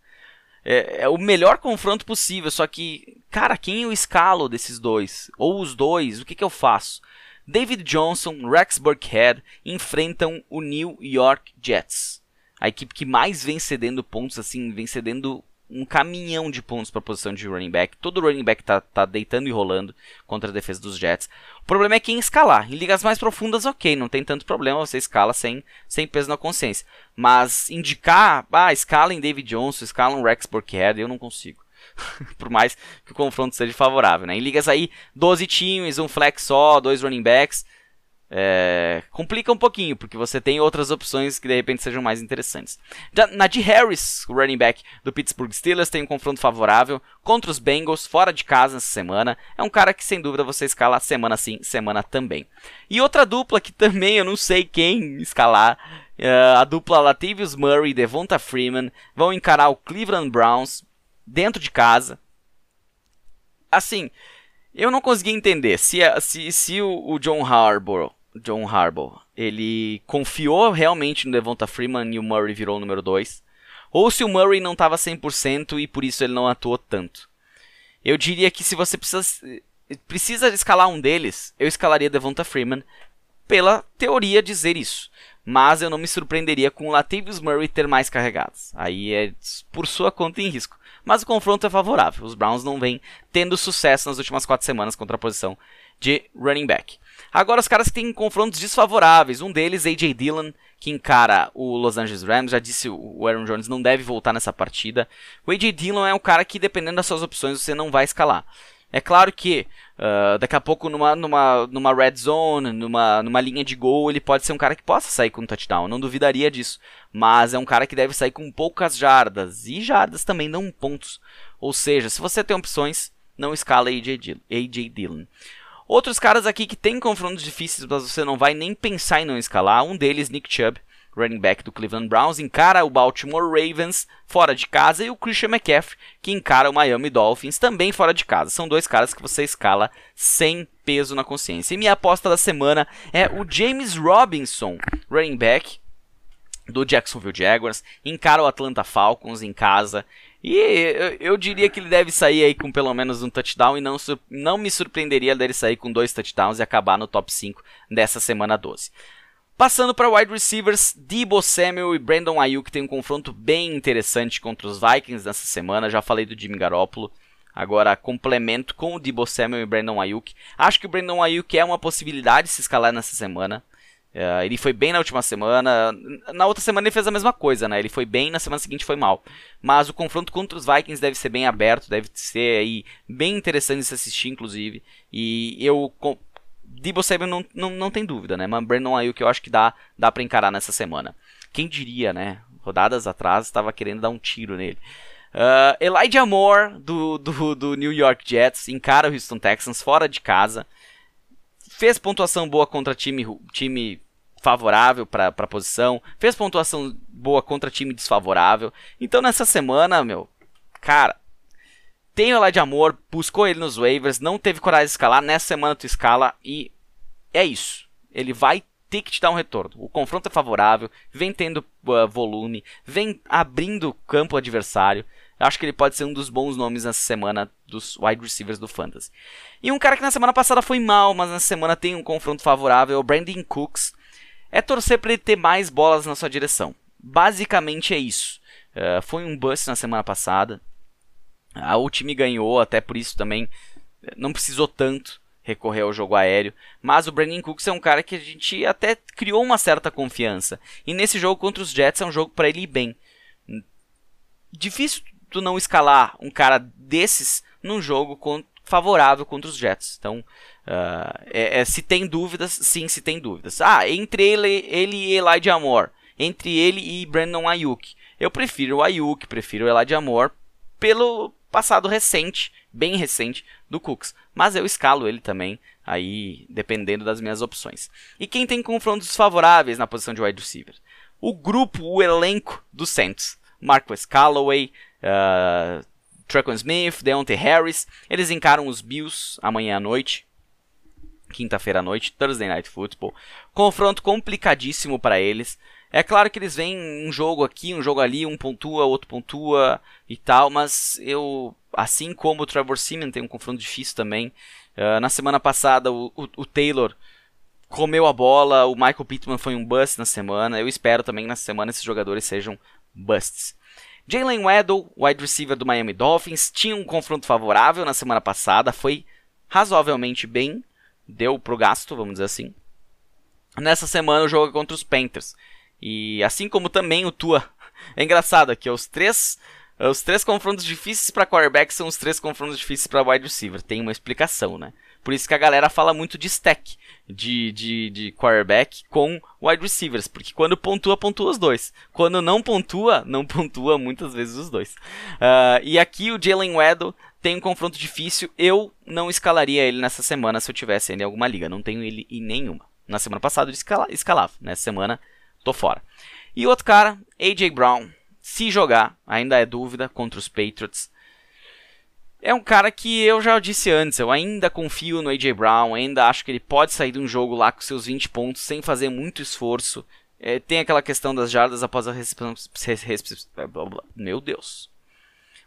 é, é, o melhor confronto possível. Só que, cara, quem eu escalo desses dois? Ou os dois? O que, que eu faço? David Johnson, Rex Burkhead enfrentam o New York Jets. A equipe que mais vem cedendo pontos, assim, vem cedendo um caminhão de pontos para a posição de running back. Todo running back tá, tá deitando e rolando contra a defesa dos Jets. O problema é quem escalar. Em ligas mais profundas, ok, não tem tanto problema, você escala sem, sem peso na consciência. Mas indicar, ah, escala em David Johnson, escala Rex Burkhead, eu não consigo. por mais que o confronto seja favorável. Né? Em ligas aí, 12 times, um flex só, dois running backs. é, complica um pouquinho, porque você tem outras opções que de repente sejam mais interessantes. Já, Najee Harris, o running back do Pittsburgh Steelers, tem um confronto favorável contra os Bengals, fora de casa essa semana. É um cara que sem dúvida você escala semana sim, semana também. E outra dupla que também eu não sei quem escalar, uh, a dupla Latavius Murray e Devonta Freeman vão encarar o Cleveland Browns dentro de casa. Assim, eu não consegui entender se, se, se o, o John Harbaugh, John Harbaugh, ele confiou realmente no Devonta Freeman e o Murray virou o número 2, ou se o Murray não estava 100% e por isso ele não atuou tanto. Eu diria que se você precisa, precisa escalar um deles, eu escalaria Devonta Freeman pela teoria dizer isso. Mas eu não me surpreenderia com o Latavius Murray ter mais carregados. Aí é por sua conta em risco mas o confronto é favorável. Os Browns não vêm tendo sucesso nas últimas quatro semanas contra a posição de running back. Agora os caras que têm confrontos desfavoráveis, um deles AJ Dillon, que encara o Los Angeles Rams, já disse o Aaron Jones não deve voltar nessa partida. O AJ Dillon é um cara que dependendo das suas opções você não vai escalar. É claro que uh, daqui a pouco numa, numa, numa red zone, numa, numa linha de gol, ele pode ser um cara que possa sair com um touchdown, não duvidaria disso. Mas é um cara que deve sair com poucas jardas, e jardas também dão pontos. Ou seja, se você tem opções, não escala AJ Dillon. AJ Dillon. Outros caras aqui que tem confrontos difíceis, mas você não vai nem pensar em não escalar. Um deles, Nick Chubb, running back do Cleveland Browns, encara o Baltimore Ravens fora de casa e o Christian McCaffrey, que encara o Miami Dolphins também fora de casa. São dois caras que você escala sem peso na consciência. E minha aposta da semana é o James Robinson, running back do Jacksonville Jaguars, encara o Atlanta Falcons em casa. E eu, eu, diria que ele deve sair aí com pelo menos um touchdown e não, não me surpreenderia dele sair com dois touchdowns e acabar no top 5 dessa semana 12. Passando para wide receivers, Debo Samuel e Brandon Ayuk tem um confronto bem interessante contra os Vikings nessa semana. Já falei do Jimmy Garoppolo. Agora complemento com o Debo Samuel e Brandon Ayuk. Acho que o Brandon Ayuk é uma possibilidade de se escalar nessa semana. Uh, ele foi bem na última semana. Na outra semana ele fez a mesma coisa, né? Ele foi bem, na semana seguinte foi mal. Mas o confronto contra os Vikings deve ser bem aberto, deve ser aí bem interessante de se assistir, inclusive. E eu Debo Samuel não, não, não tem dúvida, né? Mas Brandon Ayuk eu acho que dá, dá para encarar nessa semana. Quem diria, né? Rodadas atrás estava querendo dar um tiro nele. Uh, Elijah Moore, do, do, do New York Jets, encara o Houston Texans fora de casa. Fez pontuação boa contra time, time favorável para a posição. Fez pontuação boa contra time desfavorável. Então nessa semana, meu, cara, tem o Elijah Moore, buscou ele nos waivers, não teve coragem de escalar. Nessa semana tu escala e é isso. Ele vai ter que te dar um retorno. O confronto é favorável, vem tendo uh, volume, vem abrindo campo adversário. Acho que ele pode ser um dos bons nomes nessa semana dos wide receivers do Fantasy. E um cara que na semana passada foi mal, mas na semana tem um confronto favorável, é o Brandon Cooks. É torcer para ele ter mais bolas na sua direção. Basicamente é isso. Uh, foi um bust na semana passada. O time ganhou, até por isso também não precisou tanto recorrer ao jogo aéreo. Mas o Brandon Cooks é um cara que a gente até criou uma certa confiança. E nesse jogo contra os Jets é um jogo para ele ir bem. Difícil tu não escalar um cara desses num jogo favorável contra os Jets. Então, uh, é, é, se tem dúvidas, sim, se tem dúvidas. Ah, entre ele, ele e Elijah Moore. Entre ele e Brandon Ayuk. Eu prefiro o Ayuk, prefiro o Elijah Moore pelo passado recente, bem recente, do Cooks. Mas eu escalo ele também, aí dependendo das minhas opções. E quem tem confrontos favoráveis na posição de wide receiver? O grupo, o elenco do Saints. Marcus Callaway, uh, Trequan Smith, Deontay Harris. Eles encaram os Bills amanhã à noite. Quinta-feira à noite, Thursday Night Football. Confronto complicadíssimo para eles. É claro que eles vêm um jogo aqui, um jogo ali, um pontua, outro pontua e tal, mas eu, assim como o Trevor Simeon tem um confronto difícil também. Uh, na semana passada o, o, o, Taylor comeu a bola, o Michael Pittman foi um bust na semana. Eu espero também na semana esses jogadores sejam busts. Jalen Waddle, wide receiver do Miami Dolphins, tinha um confronto favorável na semana passada, foi razoavelmente bem, deu pro gasto, vamos dizer assim. Nessa semana o jogo é contra os Panthers. E assim como também o Tua. É engraçado que os três Os três confrontos difíceis para quarterback são os três confrontos difíceis para wide receiver. Tem uma explicação, né? Por isso que a galera fala muito de stack de, de, de quarterback com wide receivers, porque quando pontua, pontua os dois. Quando não pontua, não pontua muitas vezes os dois. Uh, e aqui o Jalen Weddle tem um confronto difícil. Eu não escalaria ele nessa semana se eu tivesse ele em alguma liga. Não tenho ele em nenhuma. Na semana passada eu escala, escalava. Nessa semana tô fora. E outro cara, AJ Brown. Se jogar, ainda é dúvida contra os Patriots. É um cara que eu já disse antes, eu ainda confio no AJ Brown, ainda acho que ele pode sair de um jogo lá com seus 20 pontos sem fazer muito esforço. É, tem aquela questão das jardas após a recepção. Meu Deus.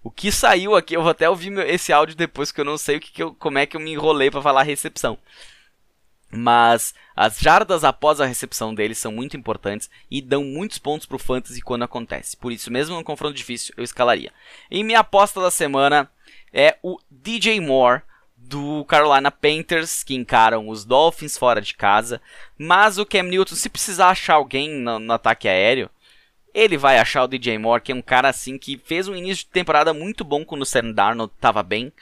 O que saiu aqui, eu vou até ouvir esse áudio depois que eu não sei o que, que eu, como é que eu me enrolei para falar recepção. Mas as jardas após a recepção deles são muito importantes e dão muitos pontos para o fantasy quando acontece. Por isso, mesmo num confronto difícil, eu escalaria. E minha aposta da semana é o DJ Moore do Carolina Panthers, que encaram os Dolphins fora de casa. Mas o Cam Newton, se precisar achar alguém no, no ataque aéreo, ele vai achar o DJ Moore, que é um cara assim que fez um início de temporada muito bom quando o Sam Darnold estava bem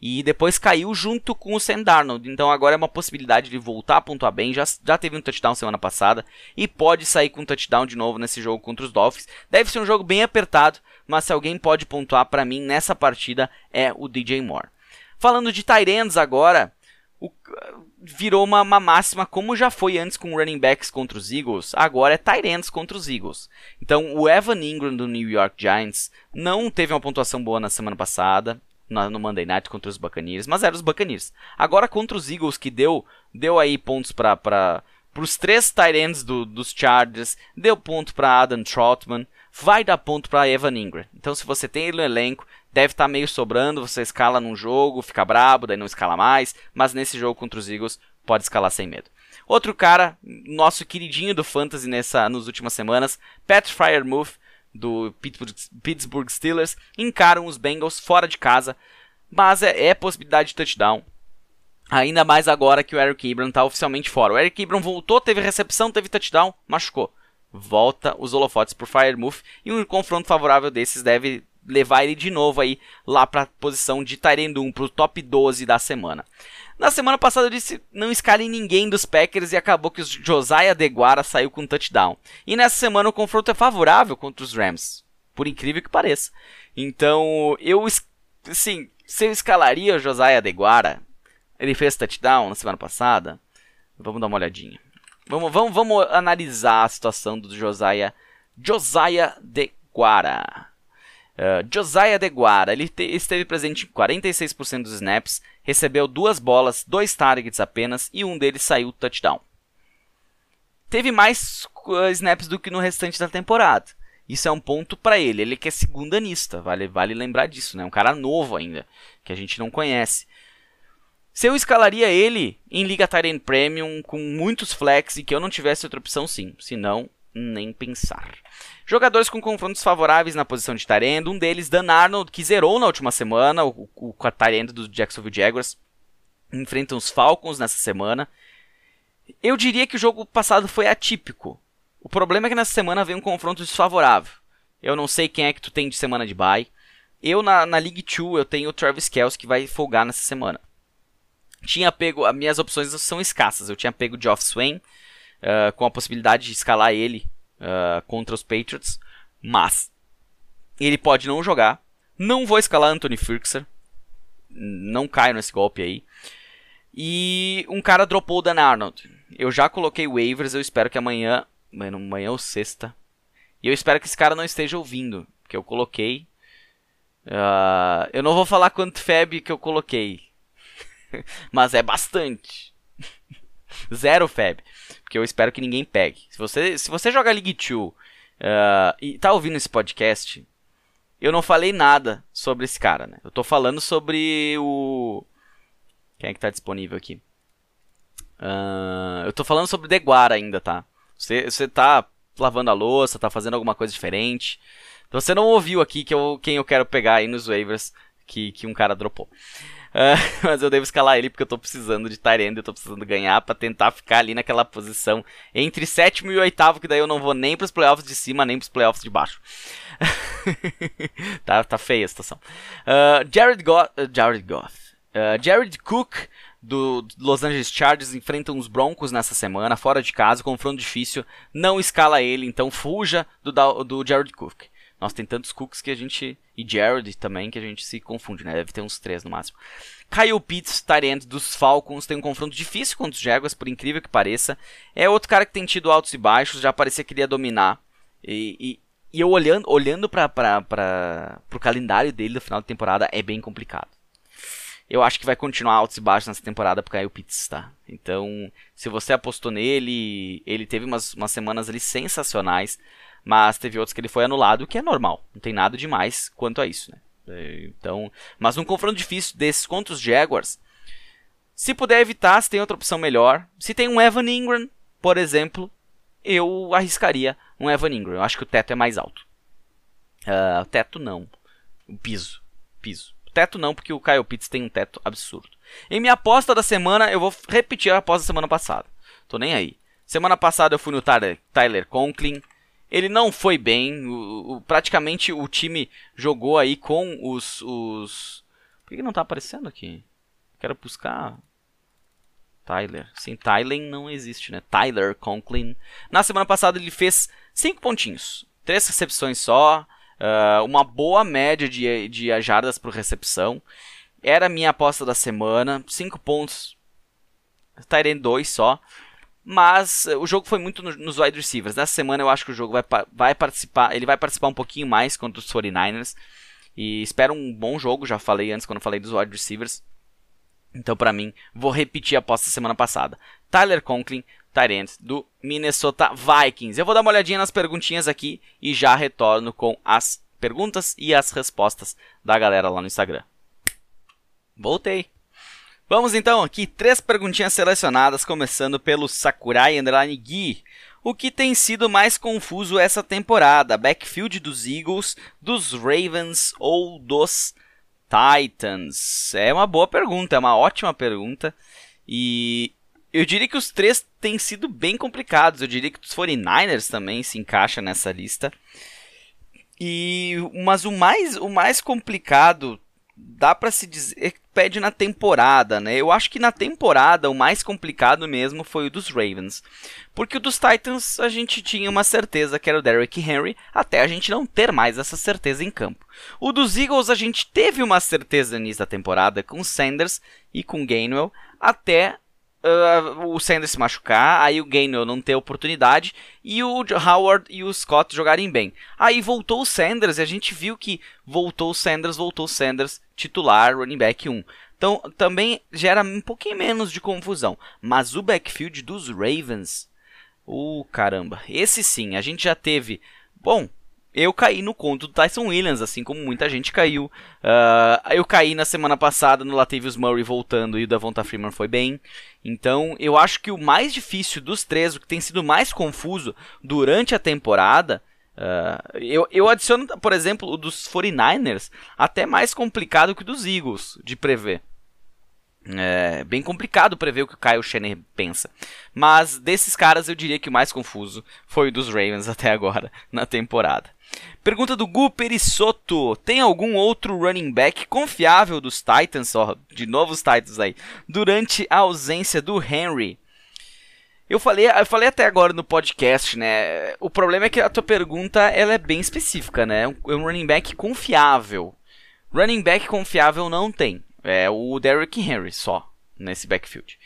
e depois caiu junto com o Sam Darnold. Então agora é uma possibilidade de voltar a pontuar bem. Já, já teve um touchdown semana passada e pode sair com um touchdown de novo nesse jogo contra os Dolphins. Deve ser um jogo bem apertado, mas se alguém pode pontuar para mim nessa partida é o DJ Moore. Falando de Tyrands agora, o, virou uma, uma, máxima como já foi antes com running backs contra os Eagles, agora é Tyrands contra os Eagles. Então o Evan Ingram do New York Giants não teve uma pontuação boa na semana passada, no Monday Night contra os Buccaneers, mas eram os Buccaneers. Agora contra os Eagles, que deu, deu aí pontos para os três tight ends do, dos Chargers, deu ponto para Adam Troutman, vai dar ponto para Evan Ingram. Então se você tem ele no elenco, deve estar tá meio sobrando, você escala num jogo, fica brabo, daí não escala mais, mas nesse jogo contra os Eagles pode escalar sem medo. Outro cara, nosso queridinho do Fantasy nessa, nas últimas semanas, Pat Fryermuth, do Pittsburgh Steelers encaram os Bengals fora de casa, mas é, é possibilidade de touchdown. Ainda mais agora que o Eric Ebron está oficialmente fora. O Eric Ebron voltou, teve recepção, teve touchdown, machucou. Volta os holofotes por Firemouth e um confronto favorável desses deve levar ele de novo aí lá para a posição de Tyrendum, para o top 12 da semana. Na semana passada eu disse não escalem ninguém dos Packers e acabou que o Josiah Deguara saiu com um touchdown. E nessa semana o confronto é favorável contra os Rams, por incrível que pareça. Então eu, assim, se eu escalaria o Josiah Deguara, ele fez touchdown na semana passada. Vamos dar uma olhadinha. Vamos, vamos, vamos analisar a situação do Josiah, Josiah Deguara. Uh, Josiah DeGuara, ele te, esteve presente em 46% dos snaps, recebeu duas bolas, dois targets apenas e um deles saiu touchdown. Teve mais uh, snaps do que no restante da temporada. Isso é um ponto para ele. Ele que é segundanista, vale, vale lembrar disso, né? Um cara novo ainda, que a gente não conhece. Se eu escalaria ele em Liga Tyrant Premium com muitos flex e que eu não tivesse outra opção, sim. Se não, nem pensar. Jogadores com confrontos favoráveis na posição de Tarendo, um deles, Dan Arnold, que zerou na última semana, o, o, o Tarendo do Jacksonville Jaguars, enfrentam os Falcons nessa semana. Eu diria que o jogo passado foi atípico. O problema é que nessa semana vem um confronto desfavorável. Eu não sei quem é que tu tem de semana de bye. Eu na, na League 2 eu tenho o Travis Kelce que vai folgar nessa semana. Tinha pego, as minhas opções são escassas. Eu tinha pego Geoff Swain uh, com a possibilidade de escalar ele uh, contra os Patriots, mas ele pode não jogar. Não vou escalar Anthony Firkser, não caio nesse golpe aí. E um cara dropou o Dan Arnold. Eu já coloquei waivers, eu espero que amanhã, mano, amanhã ou sexta. E eu espero que esse cara não esteja ouvindo, porque eu coloquei. Uh, eu não vou falar quanto FEB que eu coloquei, mas é bastante. Zero FEB. Porque eu espero que ninguém pegue. Se você, se você joga League 2 uh, e tá ouvindo esse podcast, eu não falei nada sobre esse cara, né? Eu tô falando sobre o. Quem é que tá disponível aqui? Uh, eu tô falando sobre Deguara ainda, tá? Você, você tá lavando a louça, tá fazendo alguma coisa diferente. Você não ouviu aqui que eu, quem eu quero pegar aí nos waivers que, que um cara dropou. Uh, mas eu devo escalar ele porque eu tô precisando de Tyrande, eu tô precisando ganhar para tentar ficar ali naquela posição entre sétimo e oitavo, que daí eu não vou nem pros playoffs de cima, nem pros playoffs de baixo. tá, tá feia a situação. Uh, Jared Goff. Uh, Jared Goff. Uh, Jared Cook do Los Angeles Chargers enfrentam os Broncos nessa semana, fora de casa, confronto difícil. Não escala ele, então fuja do, do Jared Cook. Nós tem tantos Cooks que a gente. E Jared também, que a gente se confunde, né? Deve ter uns três no máximo. Kyle Pitts, Tyrant dos Falcons, tem um confronto difícil contra os Jaguars, por incrível que pareça. É outro cara que tem tido altos e baixos, já parecia que ele ia dominar. E, e, e eu olhando, olhando para o calendário dele no final da temporada, é bem complicado. Eu acho que vai continuar altos e baixos nessa temporada pro Kyle Pitts, tá? Então, se você apostou nele, ele teve umas, umas semanas ali sensacionais mas teve outros que ele foi anulado, o que é normal, não tem nada demais quanto a isso, né? É, então, mas num confronto difícil desses contra os Jaguars, se puder evitar, se tem outra opção melhor, se tem um Evan Ingram, por exemplo, eu arriscaria um Evan Ingram. Eu acho que o teto é mais alto. Uh, teto não, o piso, piso. Teto não, porque o Kyle Pitts tem um teto absurdo. Em minha aposta da semana, eu vou repetir a aposta da semana passada. Tô nem aí. Semana passada eu fui no Tyler Conklin. Ele não foi bem. O, o, praticamente o time jogou aí com os. os... Por que não tá aparecendo aqui? Quero buscar. Tyler. Sim, Tyler não existe, né? Tyler Conklin. Na semana passada ele fez 5 pontinhos. 3 recepções só. Uh, uma boa média de, de jardas por recepção. Era a minha aposta da semana. 5 pontos. Tyrant 2 só. Mas eh, o jogo foi muito nos wide receivers. Nessa semana eu acho que o jogo vai, vai participar. Ele vai participar um pouquinho mais contra os 49ers. E espero um bom jogo. Já falei antes quando falei dos wide receivers. Então, para mim, vou repetir a aposta da semana passada. Tyler Conklin, Tyrant do Minnesota Vikings. Eu vou dar uma olhadinha nas perguntinhas aqui e já retorno com as perguntas e as respostas da galera lá no Instagram. Voltei! Vamos então aqui, três perguntinhas selecionadas, começando pelo Sakurai Underline Gui. O que tem sido mais confuso essa temporada? Backfield dos Eagles, dos Ravens ou dos Titans? É uma boa pergunta, é uma ótima pergunta. E eu diria que os três têm sido bem complicados. Eu diria que os 49ers também se encaixa nessa lista. E mas o mais o mais complicado dá para se dizer pede na temporada, né? Eu acho que na temporada o mais complicado mesmo foi o dos Ravens. Porque o dos Titans a gente tinha uma certeza que era o Derrick Henry, até a gente não ter mais essa certeza em campo. O dos Eagles a gente teve uma certeza nisso da temporada com Sanders e com Gainwell, até uh, o Sanders se machucar, aí o Gainwell não ter oportunidade e o Howard e o Scott jogarem bem. Aí voltou o Sanders e a gente viu que voltou o Sanders, voltou o Sanders titular, running back 1. Então também gera um pouquinho menos de confusão. Mas o backfield dos Ravens, o uh, caramba, esse sim, a gente já teve. Bom, eu caí no conto do Tyson Williams, assim como muita gente caiu. Uh, eu caí na semana passada no Latavius Murray voltando e o Davonta Freeman foi bem. Então, eu acho que o mais difícil dos três, o que tem sido mais confuso durante a temporada, uh, eu, eu adiciono, por exemplo, o dos 49ers, até mais complicado que o dos Eagles de prever. É bem complicado prever o que o Kyle Shanahan pensa. Mas desses caras eu diria que o mais confuso foi o dos Ravens até agora na temporada. Pergunta do Gu Perissoto. Tem algum outro running back confiável dos Titans, ó, de novo os Titans aí, durante a ausência do Henry? Eu falei, eu falei até agora no podcast, né? O problema é que a tua pergunta ela é bem específica, né? É um running back confiável. Running back confiável não tem. É o Derrick Henry só nesse backfield.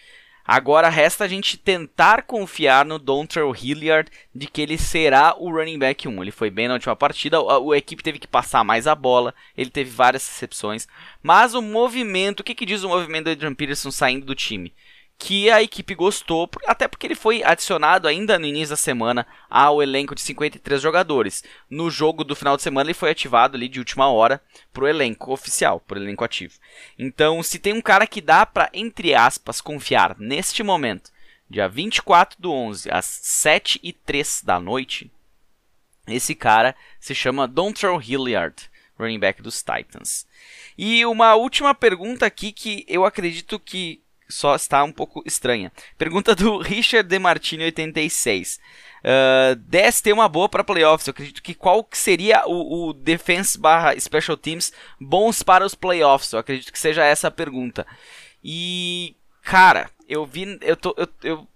Agora resta a gente tentar confiar no Dontrell Hilliard de que ele será o running back 1. Ele foi bem na última partida, a, a equipe teve que passar mais a bola, ele teve várias recepções, mas o movimento, o que, que diz o movimento do Adrian Peterson saindo do time? Que a equipe gostou, até porque ele foi adicionado ainda no início da semana ao elenco de 53 jogadores. No jogo do final de semana ele foi ativado ali de última hora pro elenco oficial, pro elenco ativo. Então, se tem um cara que dá para entre aspas confiar neste momento, dia 24 do 11 às 7 e 3 da noite, esse cara se chama Dontrell Hilliard, running back dos Titans. E uma última pergunta aqui que eu acredito que só está um pouco estranha. Pergunta do Richard DeMartini 86. Uh, 10 tem uma boa para playoffs. Eu acredito que qual seria o, o defense barra special teams bons para os playoffs? Eu acredito que seja essa a pergunta. E cara, eu vi, eu tô, eu, eu,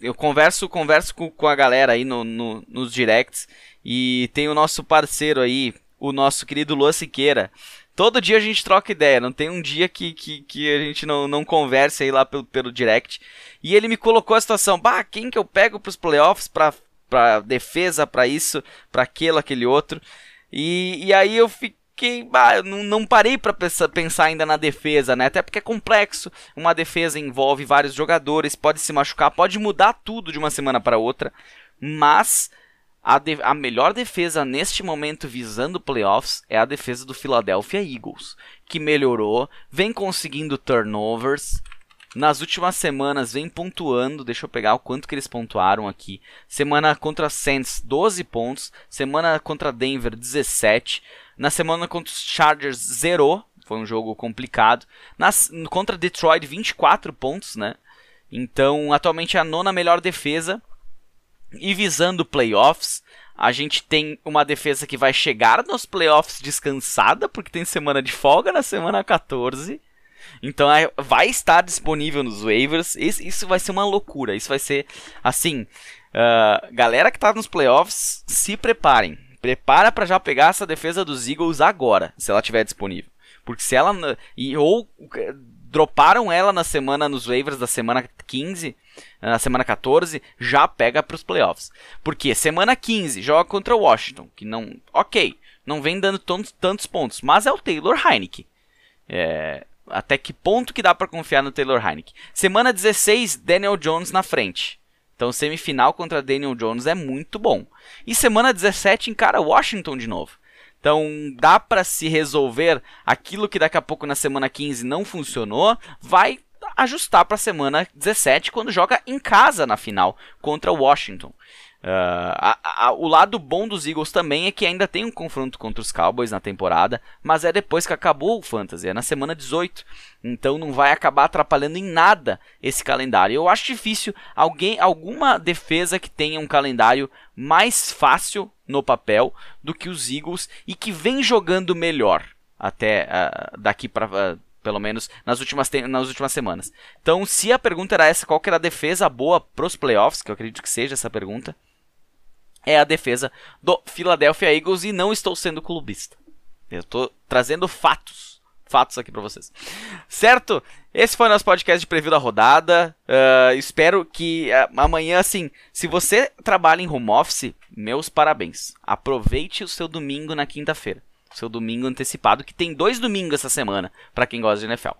eu converso, converso com, com a galera aí no, no, nos directs e tem o nosso parceiro aí, o nosso querido Luan Siqueira. Todo dia a gente troca ideia, não tem um dia que, que, que a gente não, não converse aí lá pelo, pelo direct. E ele me colocou a situação, bah, quem que eu pego pros playoffs pra, pra defesa, pra isso, pra aquilo, aquele outro. E, e aí eu fiquei, bah, não, não parei pra pensar, pensar ainda na defesa, né? Até porque é complexo, uma defesa envolve vários jogadores, pode se machucar, pode mudar tudo de uma semana para outra. Mas a, de, a melhor defesa neste momento visando playoffs é a defesa do Philadelphia Eagles, que melhorou, vem conseguindo turnovers. Nas últimas semanas vem pontuando, deixa eu pegar o quanto que eles pontuaram aqui. Semana contra Saints, 12 pontos. Semana contra Denver, 17. Na semana contra os Chargers, zerou. Foi um jogo complicado. Nas, contra Detroit, 24 pontos, né? Então, atualmente é a nona melhor defesa. E visando playoffs, a gente tem uma defesa que vai chegar nos playoffs descansada, porque tem semana de folga na semana 14. Então é, vai estar disponível nos waivers. Isso, vai ser uma loucura. Isso vai ser assim. Uh, galera que tá nos playoffs, se preparem. Prepara para já pegar essa defesa dos Eagles agora, se ela estiver disponível. Porque se ela. E, ou droparam ela na semana nos waivers da semana 15, na semana 14, já pega para os playoffs. Porque semana 15 joga contra o Washington, que não, OK, não vem dando tantos, tantos pontos, mas é o Taylor Heineke. É, até que ponto que dá para confiar no Taylor Heineke? Semana 16, Daniel Jones na frente. Então, semifinal contra Daniel Jones é muito bom. E semana 17 encara Washington de novo. Então, dá para se resolver aquilo que daqui a pouco na semana 15 não funcionou, vai ajustar para a semana 17 quando joga em casa na final contra o Washington. Uh, a, a, o lado bom dos Eagles também é que ainda tem um confronto contra os Cowboys na temporada, mas é depois que acabou o Fantasy, é na semana 18. Então não vai acabar atrapalhando em nada esse calendário. Eu acho difícil alguém, alguma defesa que tenha um calendário mais fácil no papel do que os Eagles e que vem jogando melhor até uh, daqui para uh, pelo menos nas últimas, nas últimas semanas. Então, se a pergunta era essa, qual que era a defesa boa para os playoffs, que eu acredito que seja essa pergunta, é a defesa do Philadelphia Eagles e não estou sendo clubista. Eu estou trazendo fatos. Fatos aqui para vocês. Certo? Esse foi o nosso podcast de preview da rodada. Uh, espero que uh, amanhã, assim, se você trabalha em home office, meus parabéns. Aproveite o seu domingo na quinta-feira seu domingo antecipado, que tem dois domingos essa semana, para quem gosta de NFL. Uh,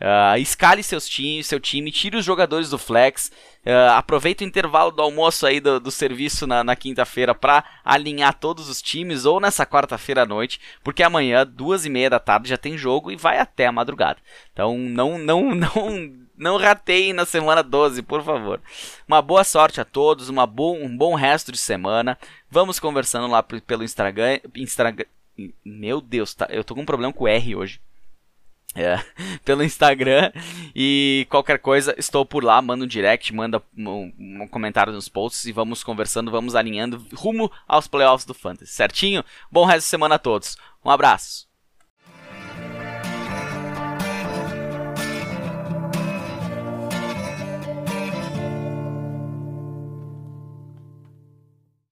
ah, escale seus time, seu time, tire os jogadores do flex, uh, aproveita o intervalo do almoço aí do, do serviço na, na quinta-feira para alinhar todos os times, ou nessa quarta-feira à noite, porque amanhã, duas e meia da tarde, já tem jogo e vai até a madrugada. Então não, não, não, não rateiem na semana 12, por favor. Uma boa sorte a todos, uma bo um bom resto de semana. Vamos conversando lá pelo Instagram, Instagram meu Deus, tá, eu tô com um problema com o R hoje. É, pelo Instagram e qualquer coisa estou por lá, manda um direct, manda um, um, comentário nos posts e vamos conversando, vamos alinhando rumo aos playoffs do Fantasy, certinho? Bom resto de semana a todos, um abraço!